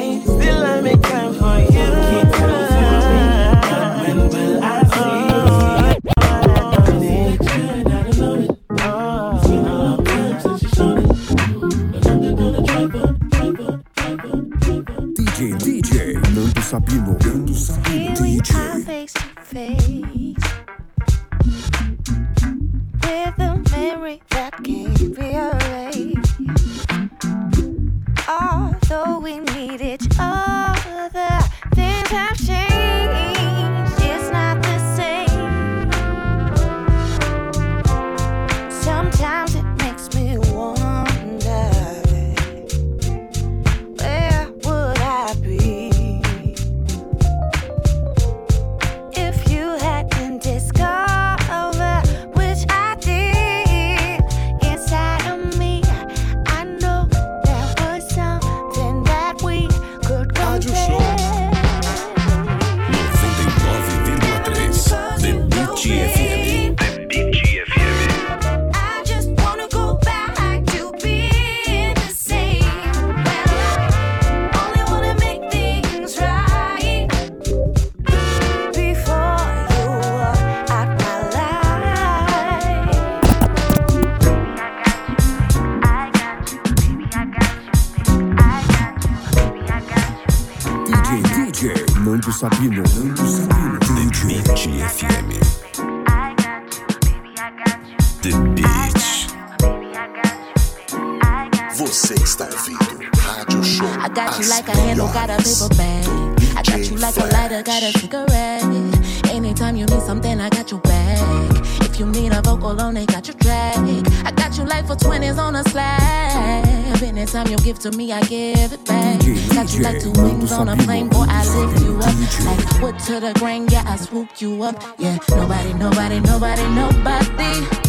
To me, I give it back. Got you like two wings on a plane, boy, I lift you up. Like wood to the grain, yeah, I swoop you up. Yeah, nobody, nobody, nobody, nobody.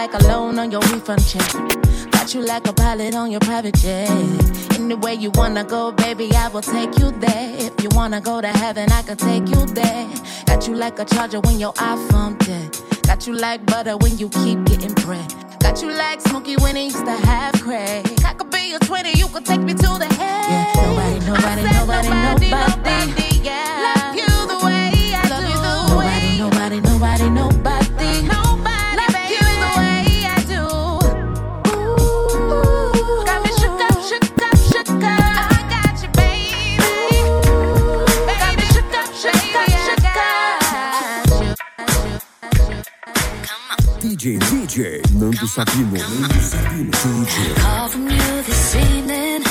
Like a loan on your refund check. Got you like a pilot on your private jet. Anywhere you wanna go, baby, I will take you there. If you wanna go to heaven, I can take you there. Got you like a charger when your iPhone dead. Got you like butter when you keep getting bread. Got you like Smokey when he used to have crack. I could be a 20, you could take me to the head. Yeah, nobody, nobody, nobody, nobody, nobody, yeah. DJ, DJ, Nando Sabino, Nando Sabino, DJ. Call from you this evening.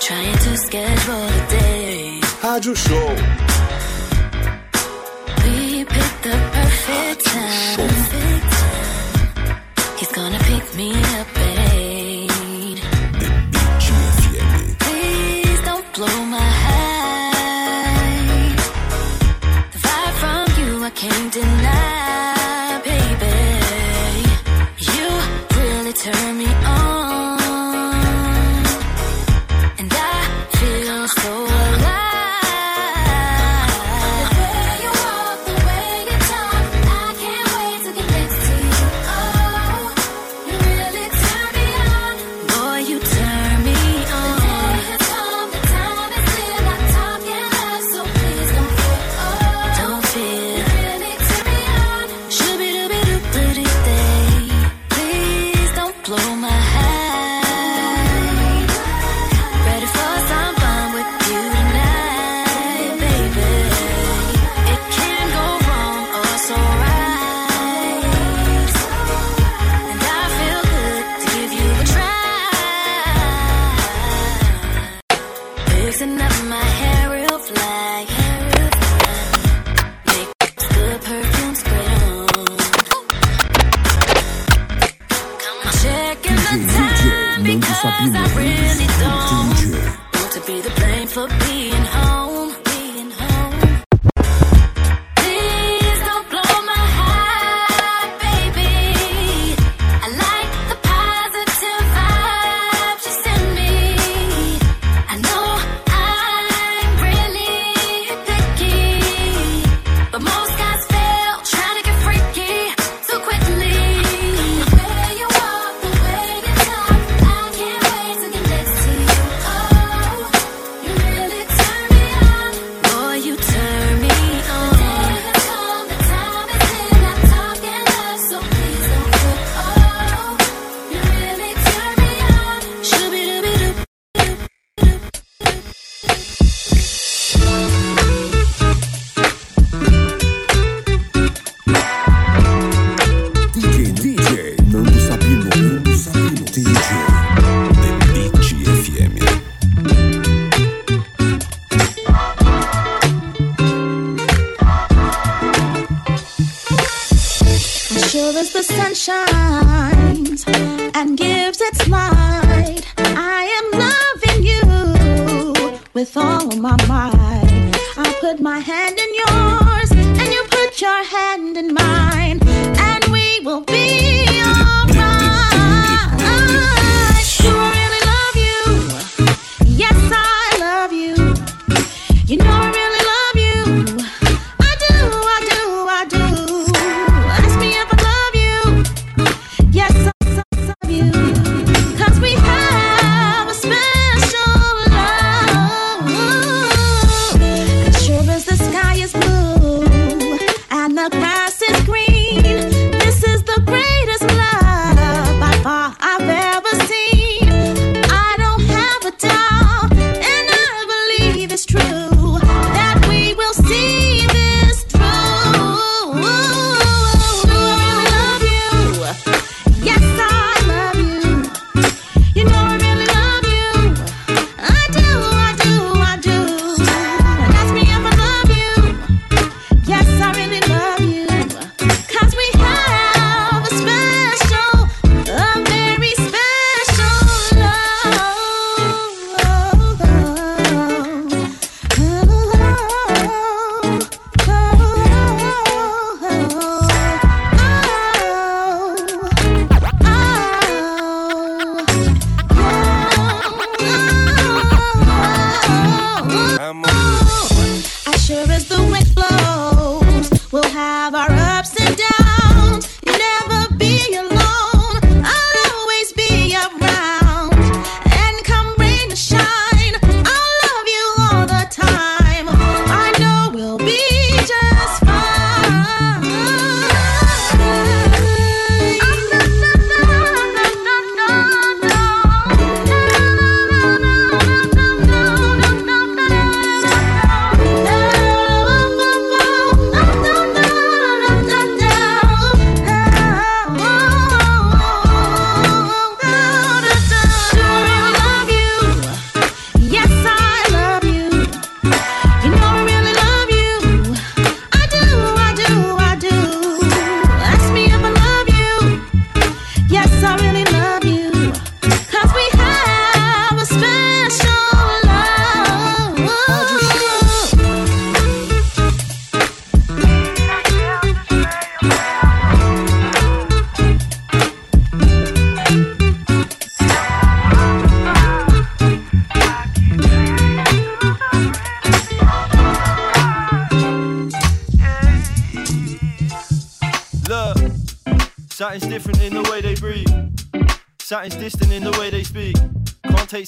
Trying to schedule a day. Rádio Show. We picked the perfect time. He's gonna pick me up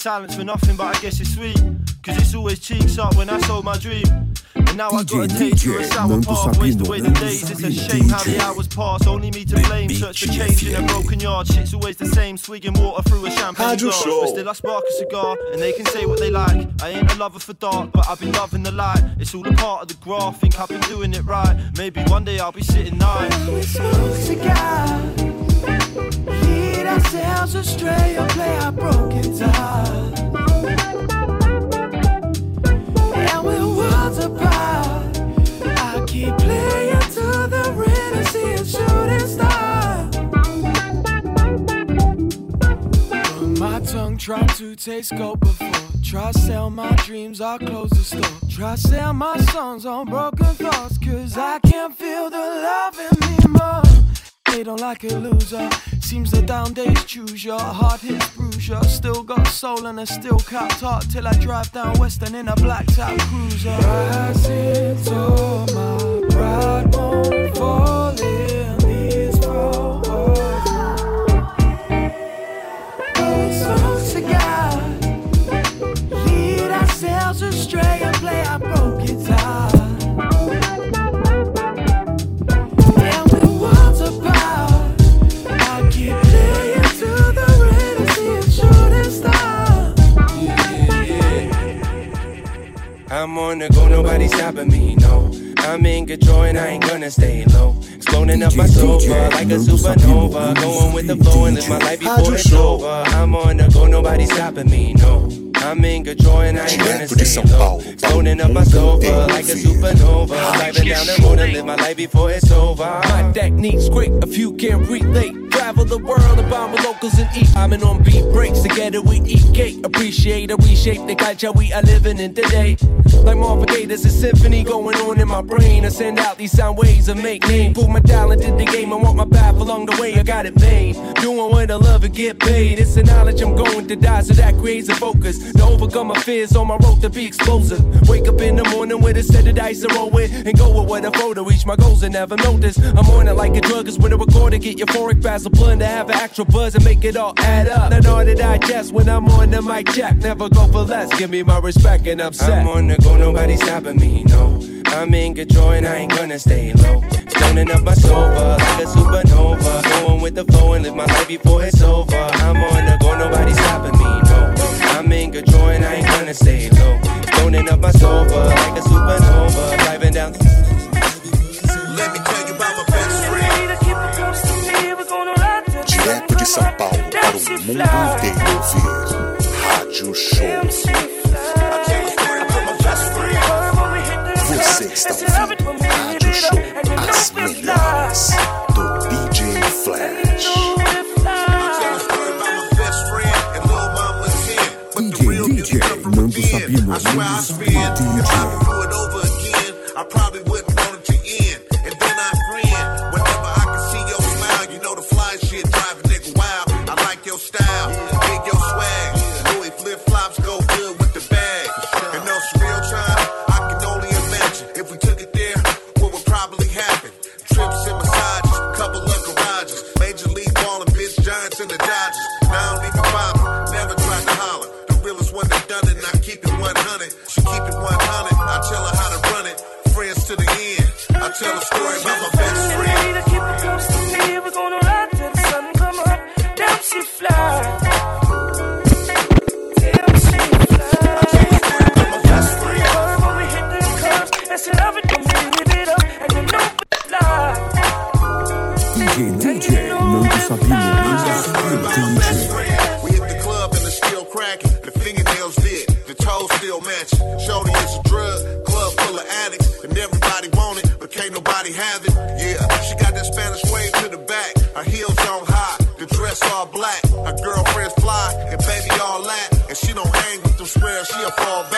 silence for nothing, but I guess it's sweet. Cause it's always cheeks up when I sold my dream. And now I gotta DJ, take through a DJ, sour path, waste away the days. It's a Sabino, shame how the hours pass. Only me to blame. Search for change in a broken yard. Shit's always the same. Swigging water through a champagne glass. Show. But still I spark a cigar, and they can say what they like. I ain't a lover for dark, but I've been loving the light. It's all a part of the graph. Think I've been doing it right. Maybe one day I'll be sitting nice. Cigars, lead ourselves astray or play our broken ties. And worlds apart. I keep playing to the a shooting star. But my tongue tried to taste gold before. Try sell my dreams, I'll close the store. Try sell my songs on broken thoughts, cause I can't feel the love in anymore. They don't like a loser. Seems the down days choose your Hard is bruised. You still got soul and a steel cap top till I drive down Western in a black top cruiser. Rising to my pride won't fall in I'm on the go, nobody stopping me, no. I'm in control and I ain't gonna stay low. Exploding up my sofa like a supernova. Going with the flow and live my life before it's over. I'm on the go, nobody stopping me, no. I'm in control and I ain't gonna stay low. Exploding up my sofa like a supernova. Driving down the road and live my life before it's over. My technique's great if you can't relate. Travel the world and bond with locals and eat. I'm in on beat breaks. Together we eat cake. Appreciate or reshape the culture we are living in today. Like Marvin Gaye, there's a symphony going on in my brain. I send out these sound waves and make name. Put my talent in the game. I want my path along the way. I got it made. Doing what I love and get paid. It's the knowledge I'm going to die, so that creates a focus. To overcome my fears on my road to be explosive. Wake up in the morning with a set of dice to roll with. And go with what I flow to reach my goals and never notice. I'm on it like a drug is when I record to get euphoric fast. A blunt to have an extra buzz and make it all add up. Not all that I digest when I'm on the mic check. Never go for less. Give me my respect and I'm set. I'm on the go, nobody stopping me, no. I'm in control and I ain't gonna stay low. Stoning up my sofa like a supernova. Going with the flow and live my life before it's over. I'm on the go, nobody stopping me. I'm in control and I ain't gonna stay low. Stoning up my sofa like a supernova. Driving down. Let me tell you about my best friend. Direto de São Paulo para o mundo inteiro ouvir. Rádio Show. Você está ouvindo Rádio Show, as melhores do DJ Flash. DJ, Nando Sabino, I swear I spin. I could do it over again, I probably all black, her girlfriends fly, and baby all that, and she don't hang with them squares, she'll fall back.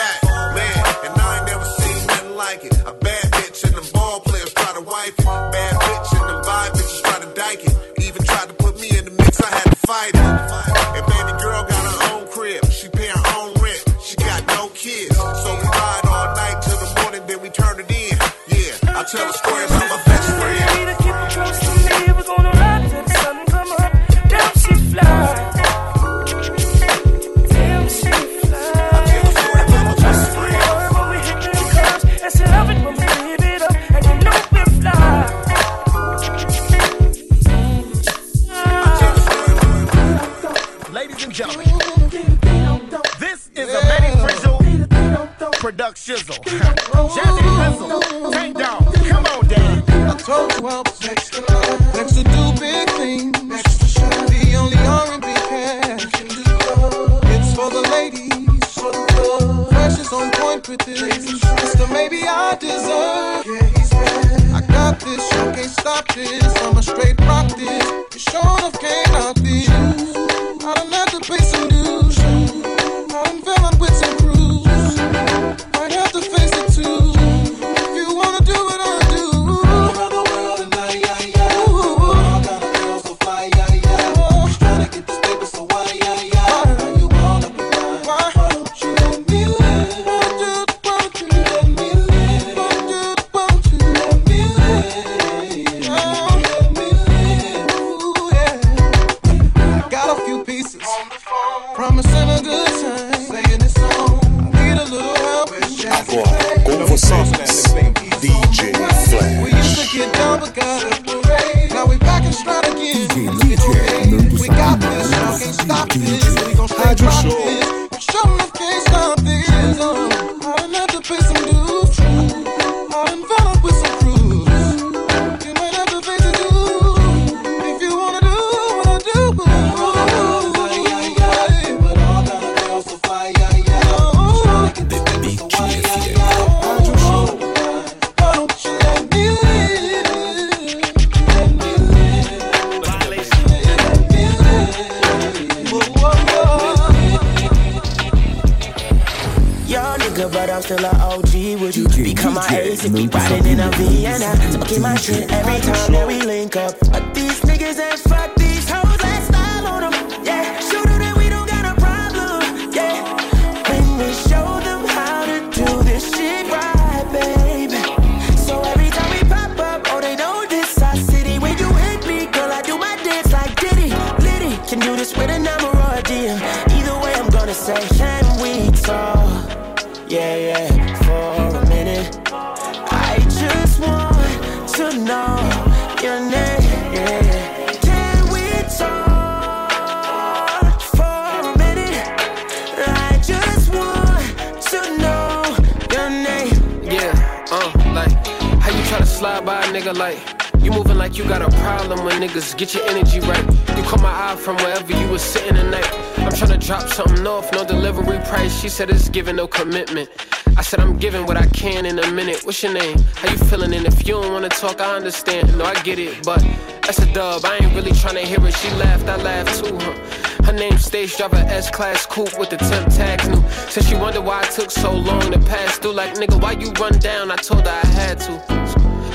Giving no commitment. I said I'm giving what I can in a minute. What's your name? How you feeling? And if you don't wanna talk, I understand. No, I get it, but that's a dub. I ain't really trying to hear it. She laughed, I laughed too. Huh? Her name stage driver S class coupe with the temp tags new. Said she wondered why it took so long to pass through. Like nigga, why you run down? I told her I had to.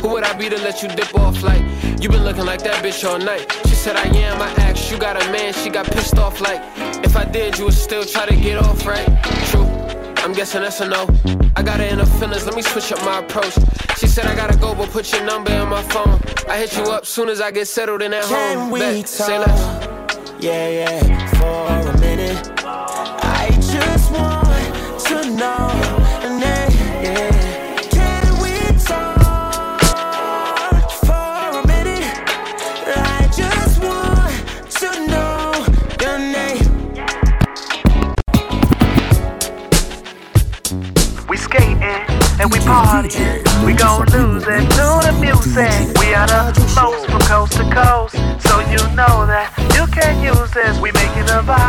Who would I be to let you dip off like you been looking like that bitch all night? She said I am. I asked you got a man. She got pissed off like if I did, you would still try to get off right? True. I'm guessing that's a no. I got her in her feelings. Let me switch up my approach. She said I gotta go, but put your number in my phone. I hit you up soon as I get settled in at Can home. we Bet. Say talk? Yeah, yeah, for a minute. And we gon' lose it to the music. We are the most from coast to coast. So you know that you can use this. We making a vibe.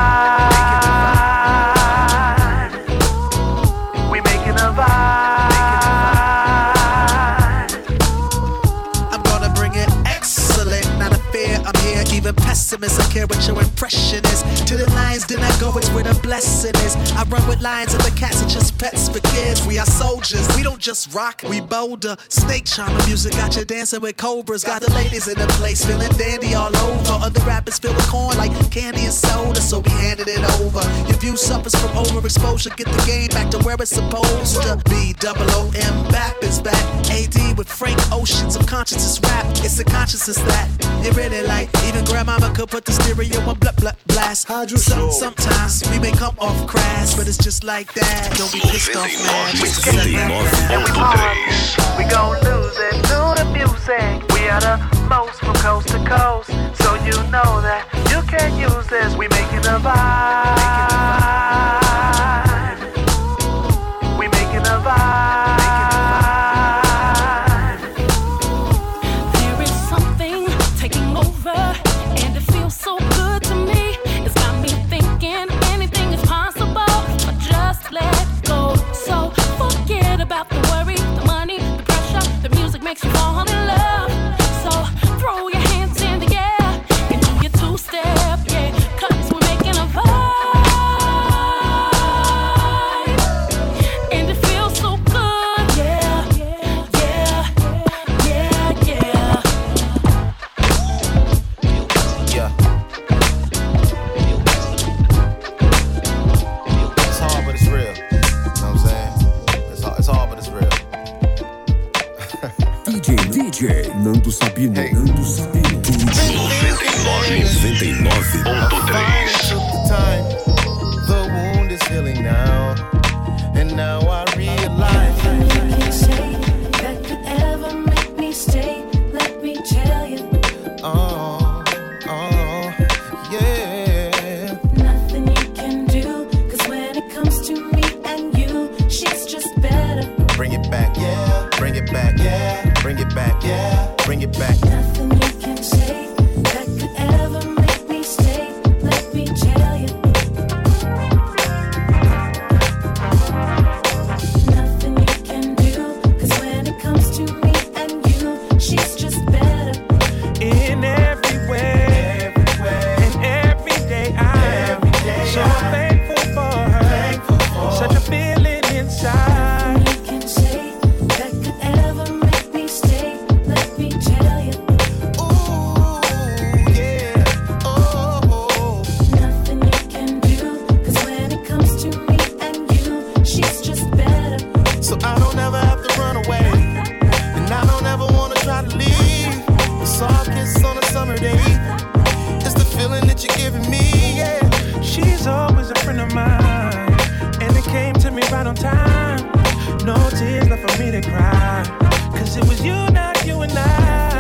We making a vibe. I'm gonna bring it excellent, not a fear. I'm here, even pessimists. I care what your impression is. To the lines, then I go, it's where the blessing is. I run with lions and the cats are just pets for kids. We are soldiers, we don't just rock, we bolder. Snake charmer music got you dancing with cobras. Got the ladies in the place feeling dandy all over. Other rappers with corn like candy and soda, so we handed it over. Your view suffers from overexposure. Get the game back to where it's supposed to be. Double O M Bap is back. AD with Frank Oceans of consciousness rap. It's the consciousness that you really like. Even grandmama could put the stereo on blah blah blast. Some, sometimes we may come off crass, but it's just like that. Don't be pissed off, man. Just accept that. And we party. We gon' lose it to the music. We are the most from coast to coast. So you know that you can use this. We making a vibe. We making a vibe. Nando Sabino. Hey. Nando Sabino. 99.3. 99. That you're giving me, yeah. She's always a friend of mine, and it came to me right on time. No tears left for me to cry, cause it was you, not you and I.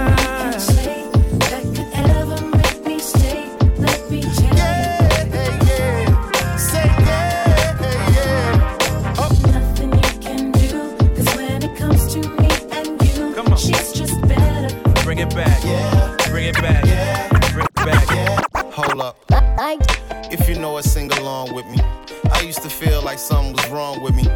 sing along with me. I used to feel like something was wrong with me.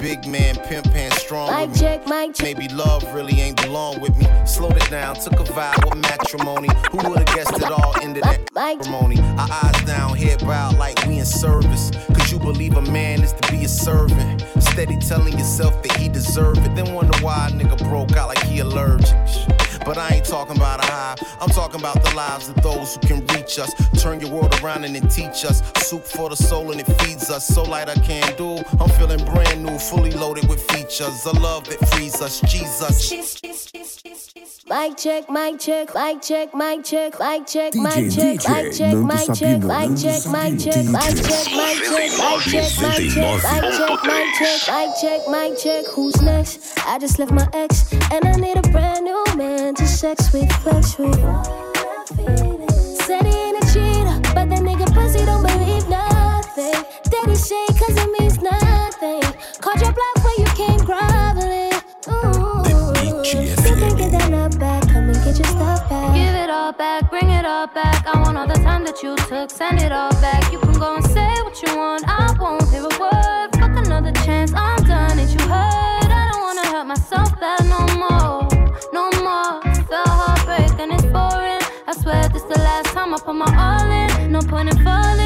Big man, pimp hand, strong Mic with me. check, mic check. Maybe love really ain't belong with me. Slowed it down, took a vow with matrimony. Who would've guessed it all ended at matrimony? Our eyes down, head bowed like we in service. Cause you believe a man is to be a servant. Steady telling yourself that he deserve it. Then wonder why a nigga broke out like he allergic. But I ain't talking about a high. I'm talking about the lives of those who can reach us. Turn your world around and then teach us. Soup for the soul and it feeds us. So light I can do. I'm feeling brand new, fully loaded with features. A love that frees us. Jesus. Mic check, mic check, mic check, mic check, mic check, mic check, mic check, mic check, mic check, mic check, mic check, mic check, mic check, mic check, mic check, mic check, mic check, mic check. Who's next? I just left my ex and I need a brand new man to sex with, with. Said he ain't a cheater, but that nigga pussy don't believe nothing. Daddy shade cause it means nothing. Called your you came groveling. Ooh. That back, come and get your stuff back. Give it all back, bring it all back. I want all the time that you took, send it all back. You can go and say what you want, I won't hear a word. Fuck another chance, I'm done. You heard? I put my all in. No point in falling.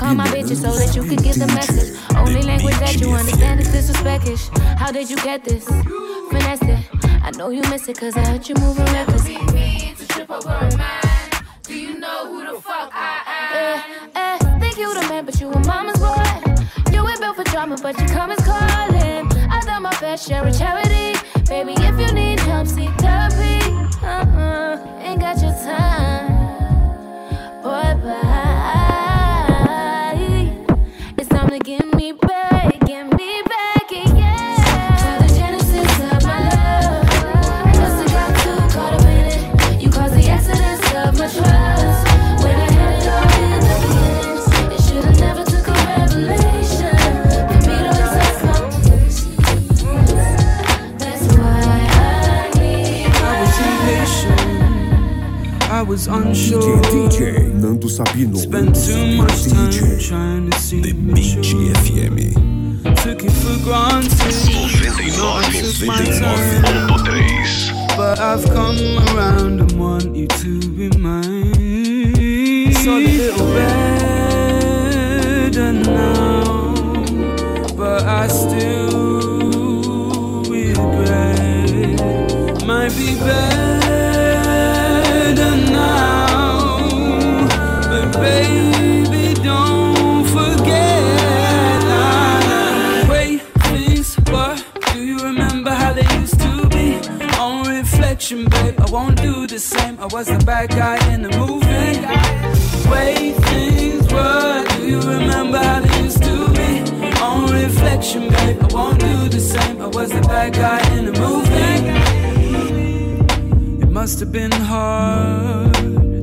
Call my bitches so that you could get the message. Only language that you understand is disrespectish. How did you get this? Finesse it. I know you miss it cause I heard you moving recklessly. to trip over a mind. Do you know who the fuck I am? Eh, eh, think you the man, but you a mama's boy. You ain't built for drama, but your comments calling. I done my best, share a charity. Baby, if you need help, seek therapy. Uh-uh, ain't got your time. Boy, bye. To give me back, give me back, I was unsure. DJ Nando Sabino. Spent too much time trying to see the Beat FM. Took it for granted. But I've come around and want you to be mine. It's all a little better now. But I still regret. Might be better the same. I was the bad guy in the movie. Wait, things, what? Do you remember how they used to be? On reflection, babe, I won't do the same. I was the bad guy in the movie. It must have been hard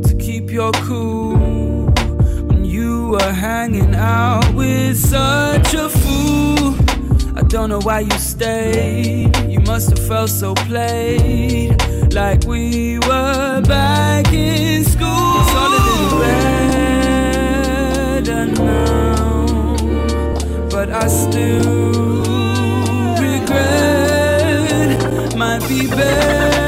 to keep your cool when you were hanging out with such a fool. I don't know why you stayed. You must have felt so played, like we were back in school. It's all a little better now, but I still regret. Might be better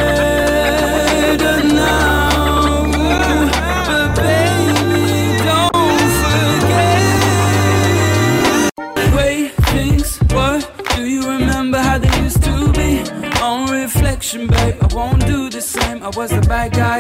was the bad guy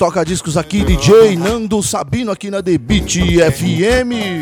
toca-discos aqui, DJ Nando Sabino aqui na The Beat FM.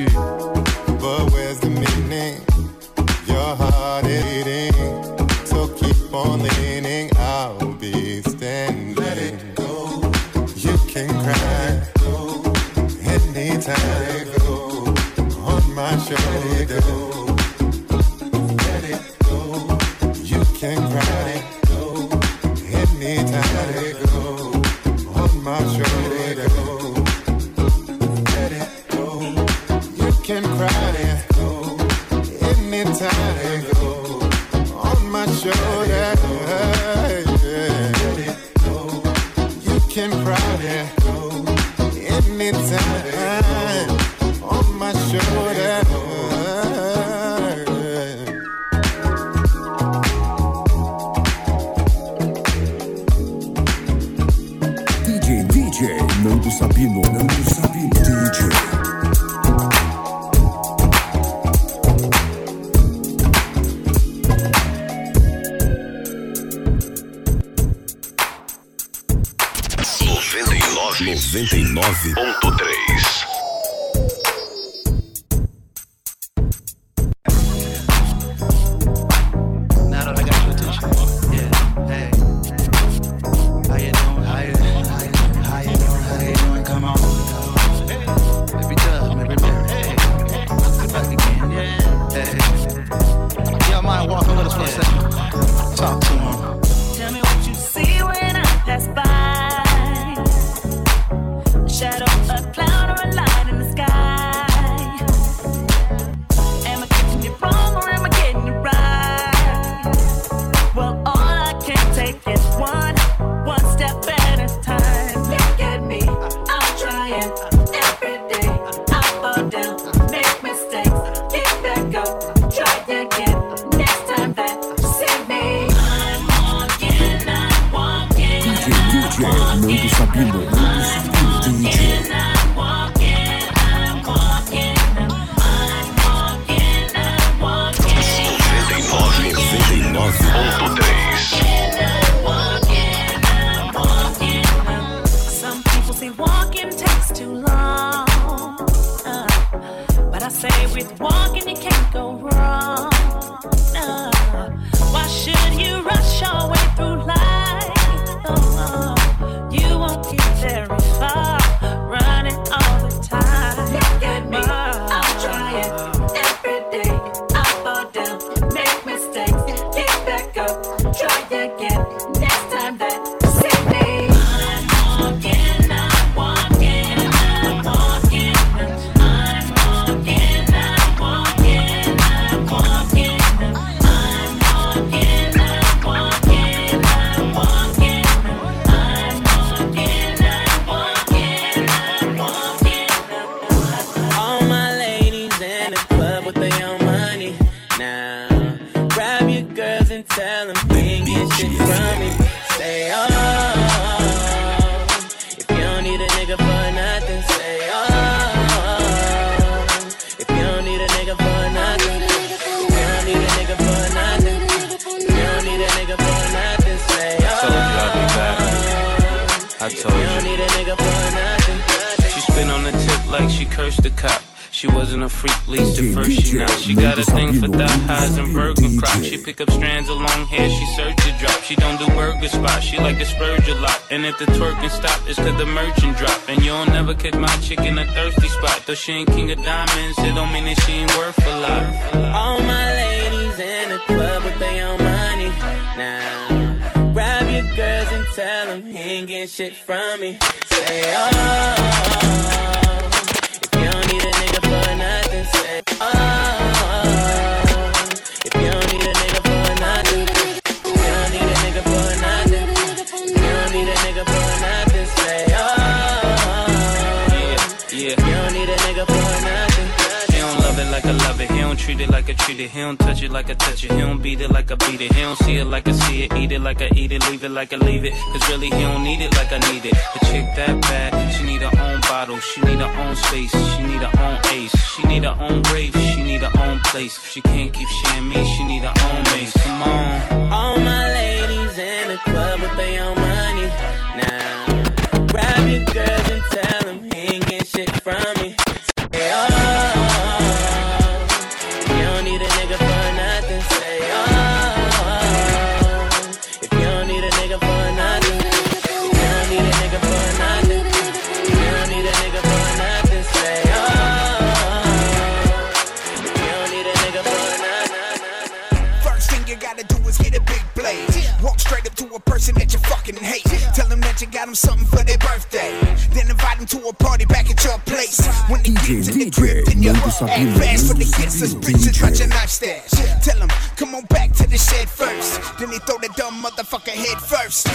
Person that you fucking hate. Tell them that you got them something for their birthday. Then invite them to a party back at your place. When they get to the crib, then you act fast for the kids, us bitches got your knife stash. Tell them, come on back to the shed first. Then they throw the dumb motherfucker head first.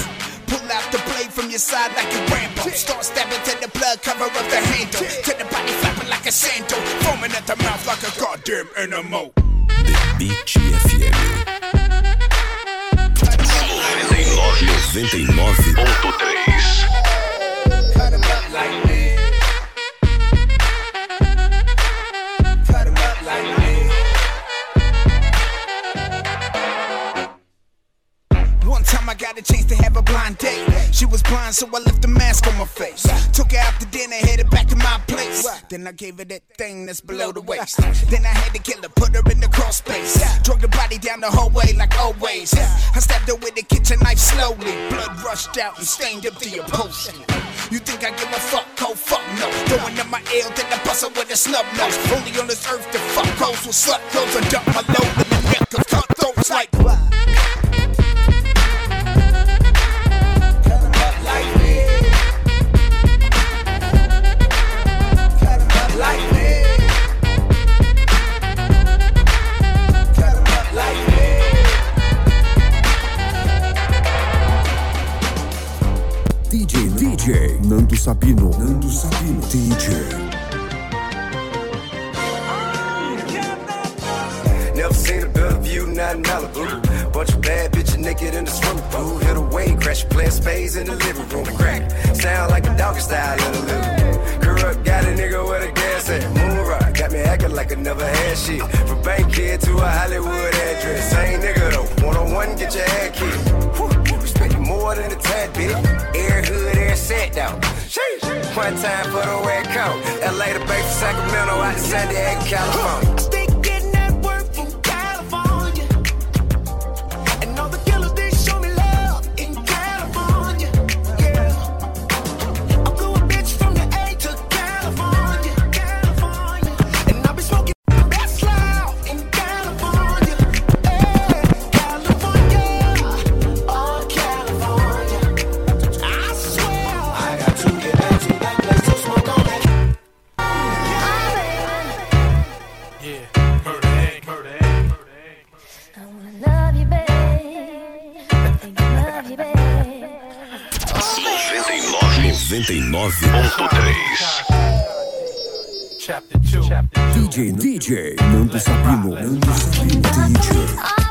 Pull out the blade from your side like a Rambo. Start stabbing to the blood, cover up the handle. To the body flapping like a sandal. Foaming at the mouth like a goddamn animal. The Beat 99.3 blind date. She was blind, so I left the mask on my face. Took her out to dinner, headed back to my place. Then I gave her that thing that's below the waist. Then I had to kill her, put her in the crawl space. Drug the body down the hallway like always. I stabbed her with a kitchen knife slowly. Blood rushed out and stained up the upholstery. You think I give a fuck? Oh fuck no. Going in my ear, then I bust with a snub nose. Only on this earth to fuck hoes with slut clothes I dump my load in the neck of cutthroats like. Nando Sabino. Nando Sabino. DJ. Never seen a better view, not in Malibu. Bunch of bad bitches naked in the swimming pool. Hit away, crash, your playing spades in the living room. Crack, sound like a doggy style in the living Corrupt, got a nigga with a gas at Moon rock. Got me acting like I never had shit. From bank kid to a Hollywood address. Same nigga though, one on one, get your head kicked. Respect you more than a tad bit. Air hood, set down. One time for the red coat. LA to Bay Sacramento out to San Diego, California. DJ, DJ, Nando Sabino, Nando Sabino, DJ.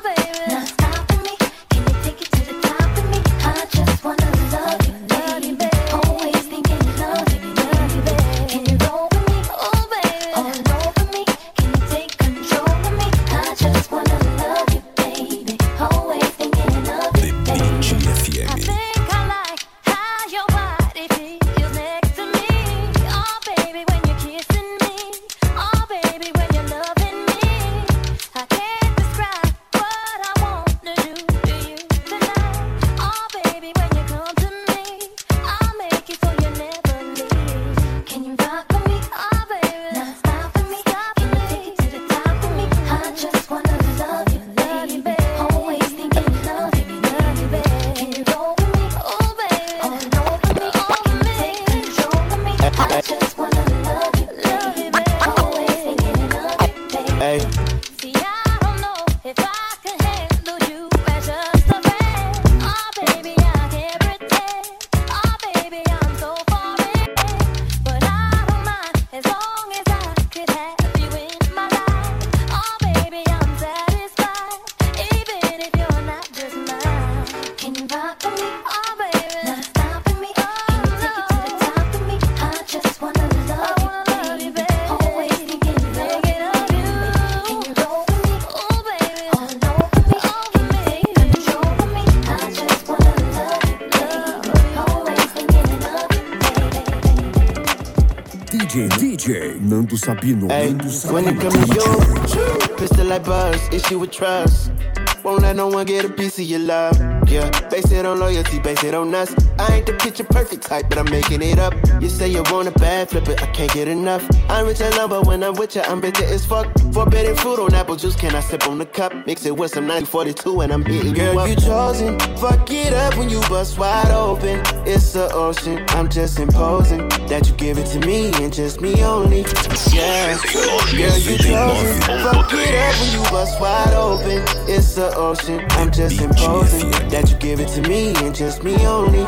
Sabino. Hey, when it come to you, pistol like buzz, issue with trust. Won't let no one get a piece of your love. Yeah, base it on loyalty, base it on us. I ain't the picture perfect type, but I'm making it up. You say you want a bad flip it, I can't get enough. I'm rich and love, but when I'm with you, I'm bitter as fuck. Forbidden fruit on apple juice, can I sip on the cup? Mix it with some 942 and I'm hitting Girl, you up. you chosen. Fuck it up when you bust wide open. It's the ocean, I'm just imposing that you give it to me and just me only. Yeah, girl, you chosen. Fuck it up when you bust wide open. It's the ocean, I'm just imposing that you give it to me and just me only.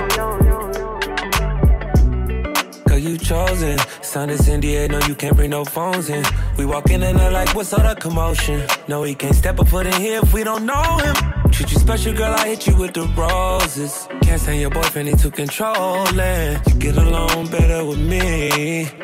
Girl, you chosen. Sound is India, no, you can't bring no phones in. We walk in and they're like, what's all the commotion? No, he can't step a foot in here if we don't know him. Treat you special, girl, I hit you with the roses. Can't stand your boyfriend, he too controlling. You get along better with me.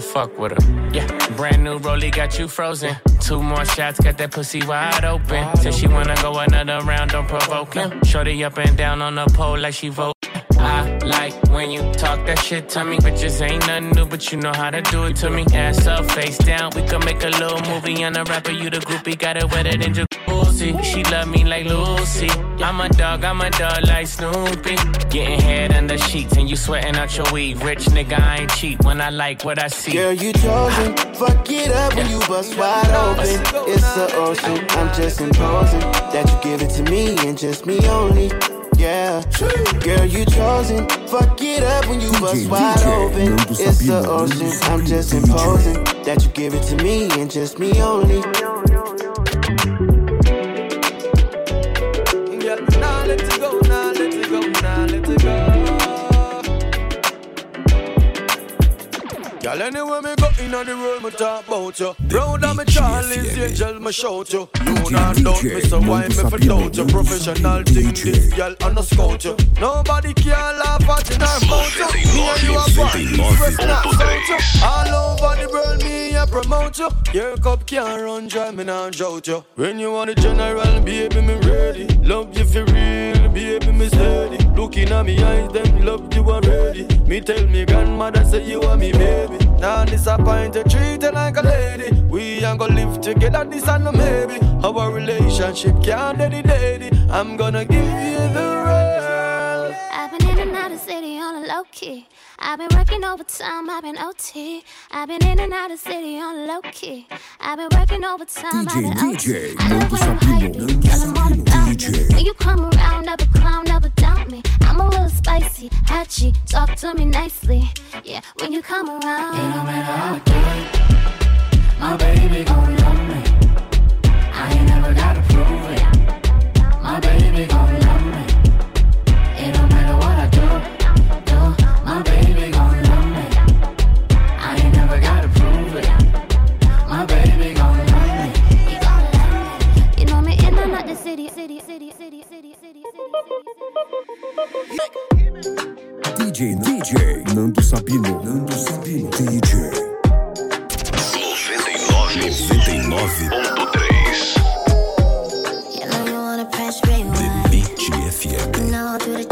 I fuck with her. Yeah, brand new rollie got you frozen. Two more shots, got that pussy wide open. Said she wanna go another round, don't provoke him. Shorty up and down on the pole like she vote. I like when you talk that shit to me. Bitches ain't nothing new, but you know how to do it to me. Ass up, face down, we could make a little movie. on the rapper, you the groupie, got it wetter than jacuzzi. She love me like Lucy. I'm a dog, I'm a dog like Snoopy. Getting head under sheets and you sweating out your weed. Rich nigga, I ain't cheap when I like what I see. Girl, you chosen. Fuck it up when you bust wide open. It's the ocean. I'm just imposing that you give it to me and just me only. Yeah, girl, you chosen. Fuck it up when you bust wide open. It's the ocean. I'm just imposing that you give it to me and just me only. Girl, anywhere me go in the world, me talk about you. Round of me Charlie's angel, me shout you. You not doubt me, so why me for doubt you? Professional thing, this girl, and no scout you. Nobody can laugh at you, nor mount you. Me and you are born, press not you. All over the world, me a promote you. Your cup can't run dry, me not drought you. When you want a general, baby, me ready. Love you for real, baby, me steady. Looking at me eyes, them love you already. Me tell me grandmother say you are me baby. Now disappoint you, treat you like a lady. We ain't gonna live together, this and no maybe. Our relationship can't daddy daddy. I'm gonna give you the world. I've been in and out of city on a low key. I've been working overtime, I've been OT. I've been in and out of city on a low key. I've been working overtime, I've been OT. I love when you hype me, tell 'em all about me. When you come around, never clown, never doubt me. I'm a little spicy, hatchy, talk to me nicely. Yeah, when you come around. It don't matter how I do it. My baby gon' love me. I ain't never gotta prove it. My baby gon' love me. DJ, DJ, Nando Sabino. Nando Sabino. DJ. 99.3 You know you wanna press rewind. Beat FM.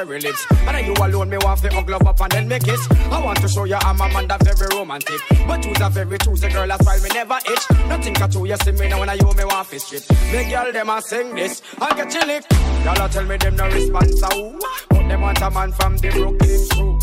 Cherry lips. And then you alone, me want to hug love up and then make kiss. I want to show you I'm a man that very romantic. But you's a very choosy girl, that's why me never itch. Nothing can you see me now when I you me want to strip. Me girl, them a sing this I get you lick. Y'all tell me them no response, who? But them want a man from the Brooklyn crew.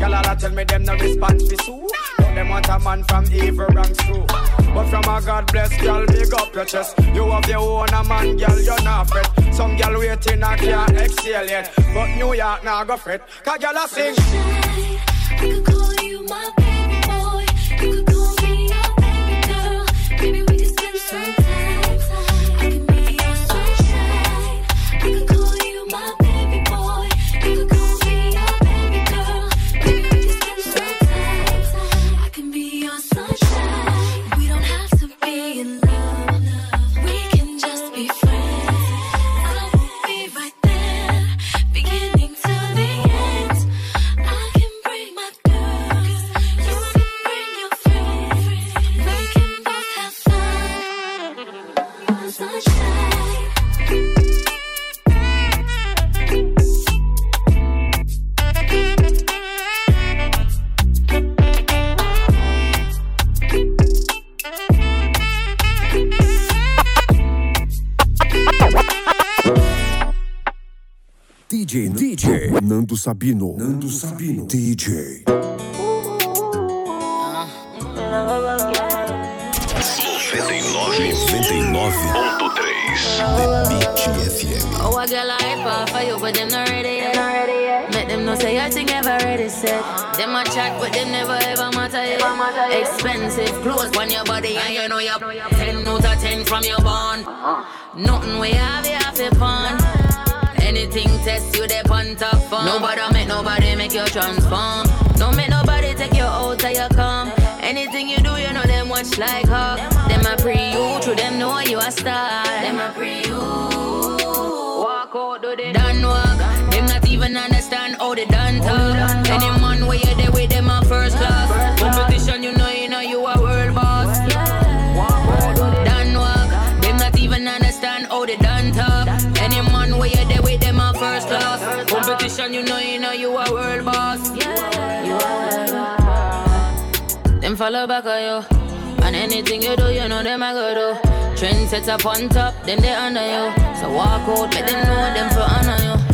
Y'all all tell me them no response, sue. But them want a man from evil ranks too. But from a God bless girl, big up your chest. You have your own a man, girl, you're not fret. Some girl waiting and can't exhale yet. But New York now go fret. Cause girl a sing. I could call you my baby Nando Sabino, Nando Sabino, DJ. Oh, I got like pop for you, but them not ready yet. Make them know say your thing ever ready set. Them a chat, but them never ever matter yet. Expensive clothes on your body, and you know you're 10 out of 10 from your bond. Nothing we have, you have to pawn. Anything test you, they on top form. Nobody make nobody make you transform. Don't make nobody take you out till you come. Anything you do, you know them watch like hawk. Them a pre you, through them know you a star. Them a pre you. Walk out, do they done walk. Them not even understand how they done talk. Any man where you there with them a first class. Competition, you know, you know you a Competition, you know, you know you a world boss. Yeah. You a world boss. Them follow back on you. And anything you do, you know them I go do. Trend set up on top, then they under you. So walk out, let them know them for honor you.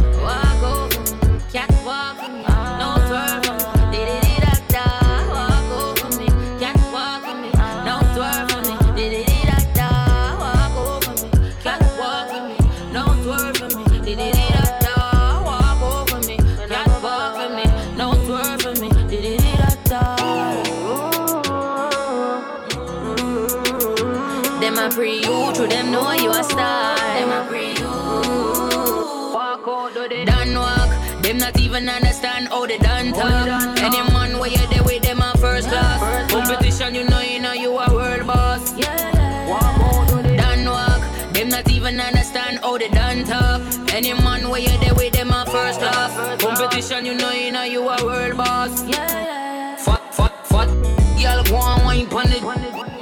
Not understand how they done talk. Any man where you there with them a first class. Competition, you know, you know you a world boss. Yeah, done walk. Them not even understand how they done talk. Any man where you there with them a first class. Competition, you know, you know you a world boss. Fat, fat, fat. Girl, go on wine pon it.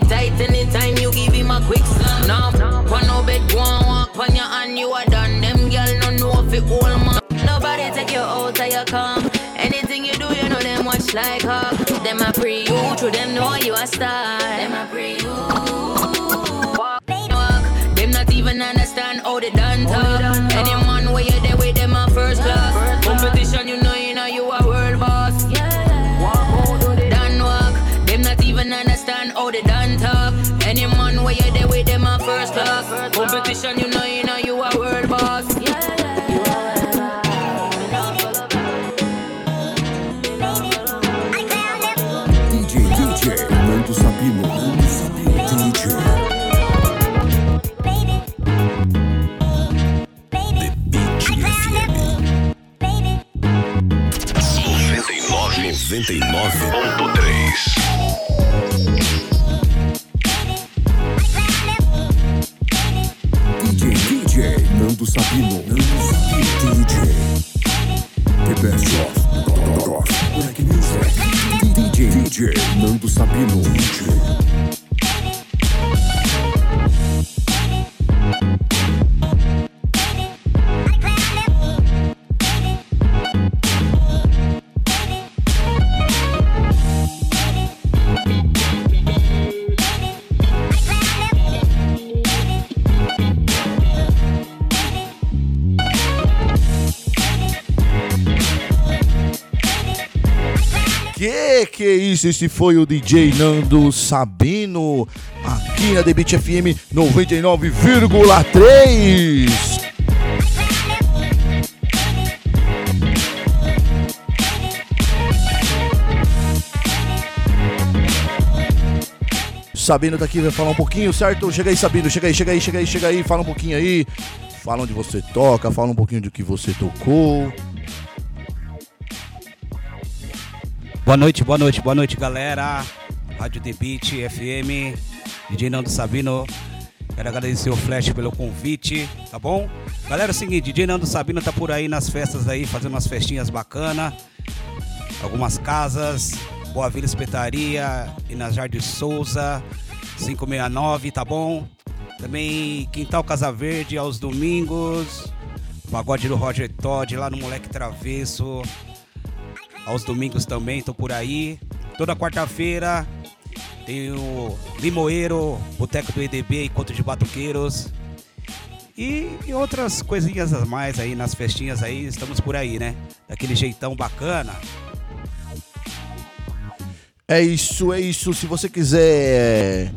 Tight anytime you give him a quick slam. Now, pon no bed, go on walk pon your hand, you a done. Them girl no know if it hold man. Nobody take take you out of your calm. Anything you do, you know them watch like hawk. Them a pre you, true them know you a star. Them a pre you. Walk, them not even understand how they done talk. Any man where you there with them a first class. Competition, you know, you know you a world boss. Done walk, them not even understand how they done talk. Any man where you there with them a first class. Competition, you know, 99.3 DJ, Nando Sabino, Nando Sabino, DJ. The best of Black Music. DJ, DJ, Nando Sabino, DJ. Isso? Esse foi o DJ Nando Sabino aqui na Beat FM 99,3. Sabino tá aqui, vai falar um pouquinho, certo? Chega aí, Sabino, chega aí, chega aí, chega aí, chega aí, fala um pouquinho aí. Fala onde você toca, fala um pouquinho do que você tocou. Boa noite, boa noite, boa noite, galera. Rádio Beat FM, DJ Nando Sabino. Quero agradecer o Flash pelo convite, tá bom? Galera, é o seguinte, DJ Nando Sabino tá por aí nas festas aí, fazendo umas festinhas bacana. Algumas casas, Boa Vila Espetaria, Inajar de Souza, 569, tá bom? Também Quintal Casa Verde aos domingos. Pagode do Roger Todd lá no Moleque Travesso. Aos domingos também, tô por aí. Toda quarta-feira tem o Limoeiro, Boteco do EDB, Encontro de Batuqueiros. E, e outras coisinhas a mais aí nas festinhas aí, estamos por aí, né? Daquele jeitão bacana. É isso, é isso. Se você quiser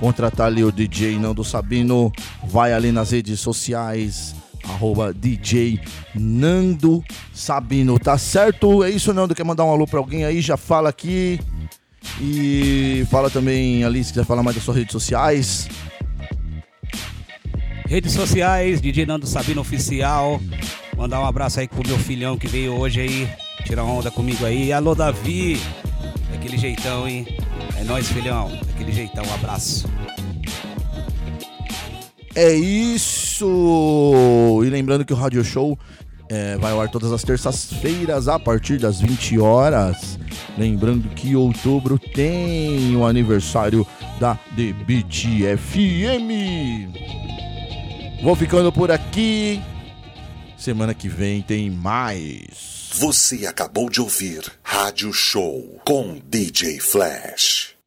contratar ali o DJ Nando Sabino, vai ali nas redes sociais, arroba DJ Nando Sabino, tá certo? É isso, Nando. Quer mandar um alô pra alguém aí? Já fala aqui. E fala também ali se quiser falar mais das suas redes sociais. Redes sociais, DJ Nando Sabino Oficial. Mandar um abraço aí pro meu filhão que veio hoje aí, tirar onda comigo aí. Alô, Davi. Daquele jeitão, hein? É nóis, filhão. Daquele jeitão, um abraço. É isso! E lembrando que o Radio Show é, vai ao ar todas as terças-feiras a partir das 20 horas. Lembrando que outubro tem o aniversário da Beat FM. Vou ficando por aqui. Semana que vem tem mais. Você acabou de ouvir Rádio Show com DJ Flash.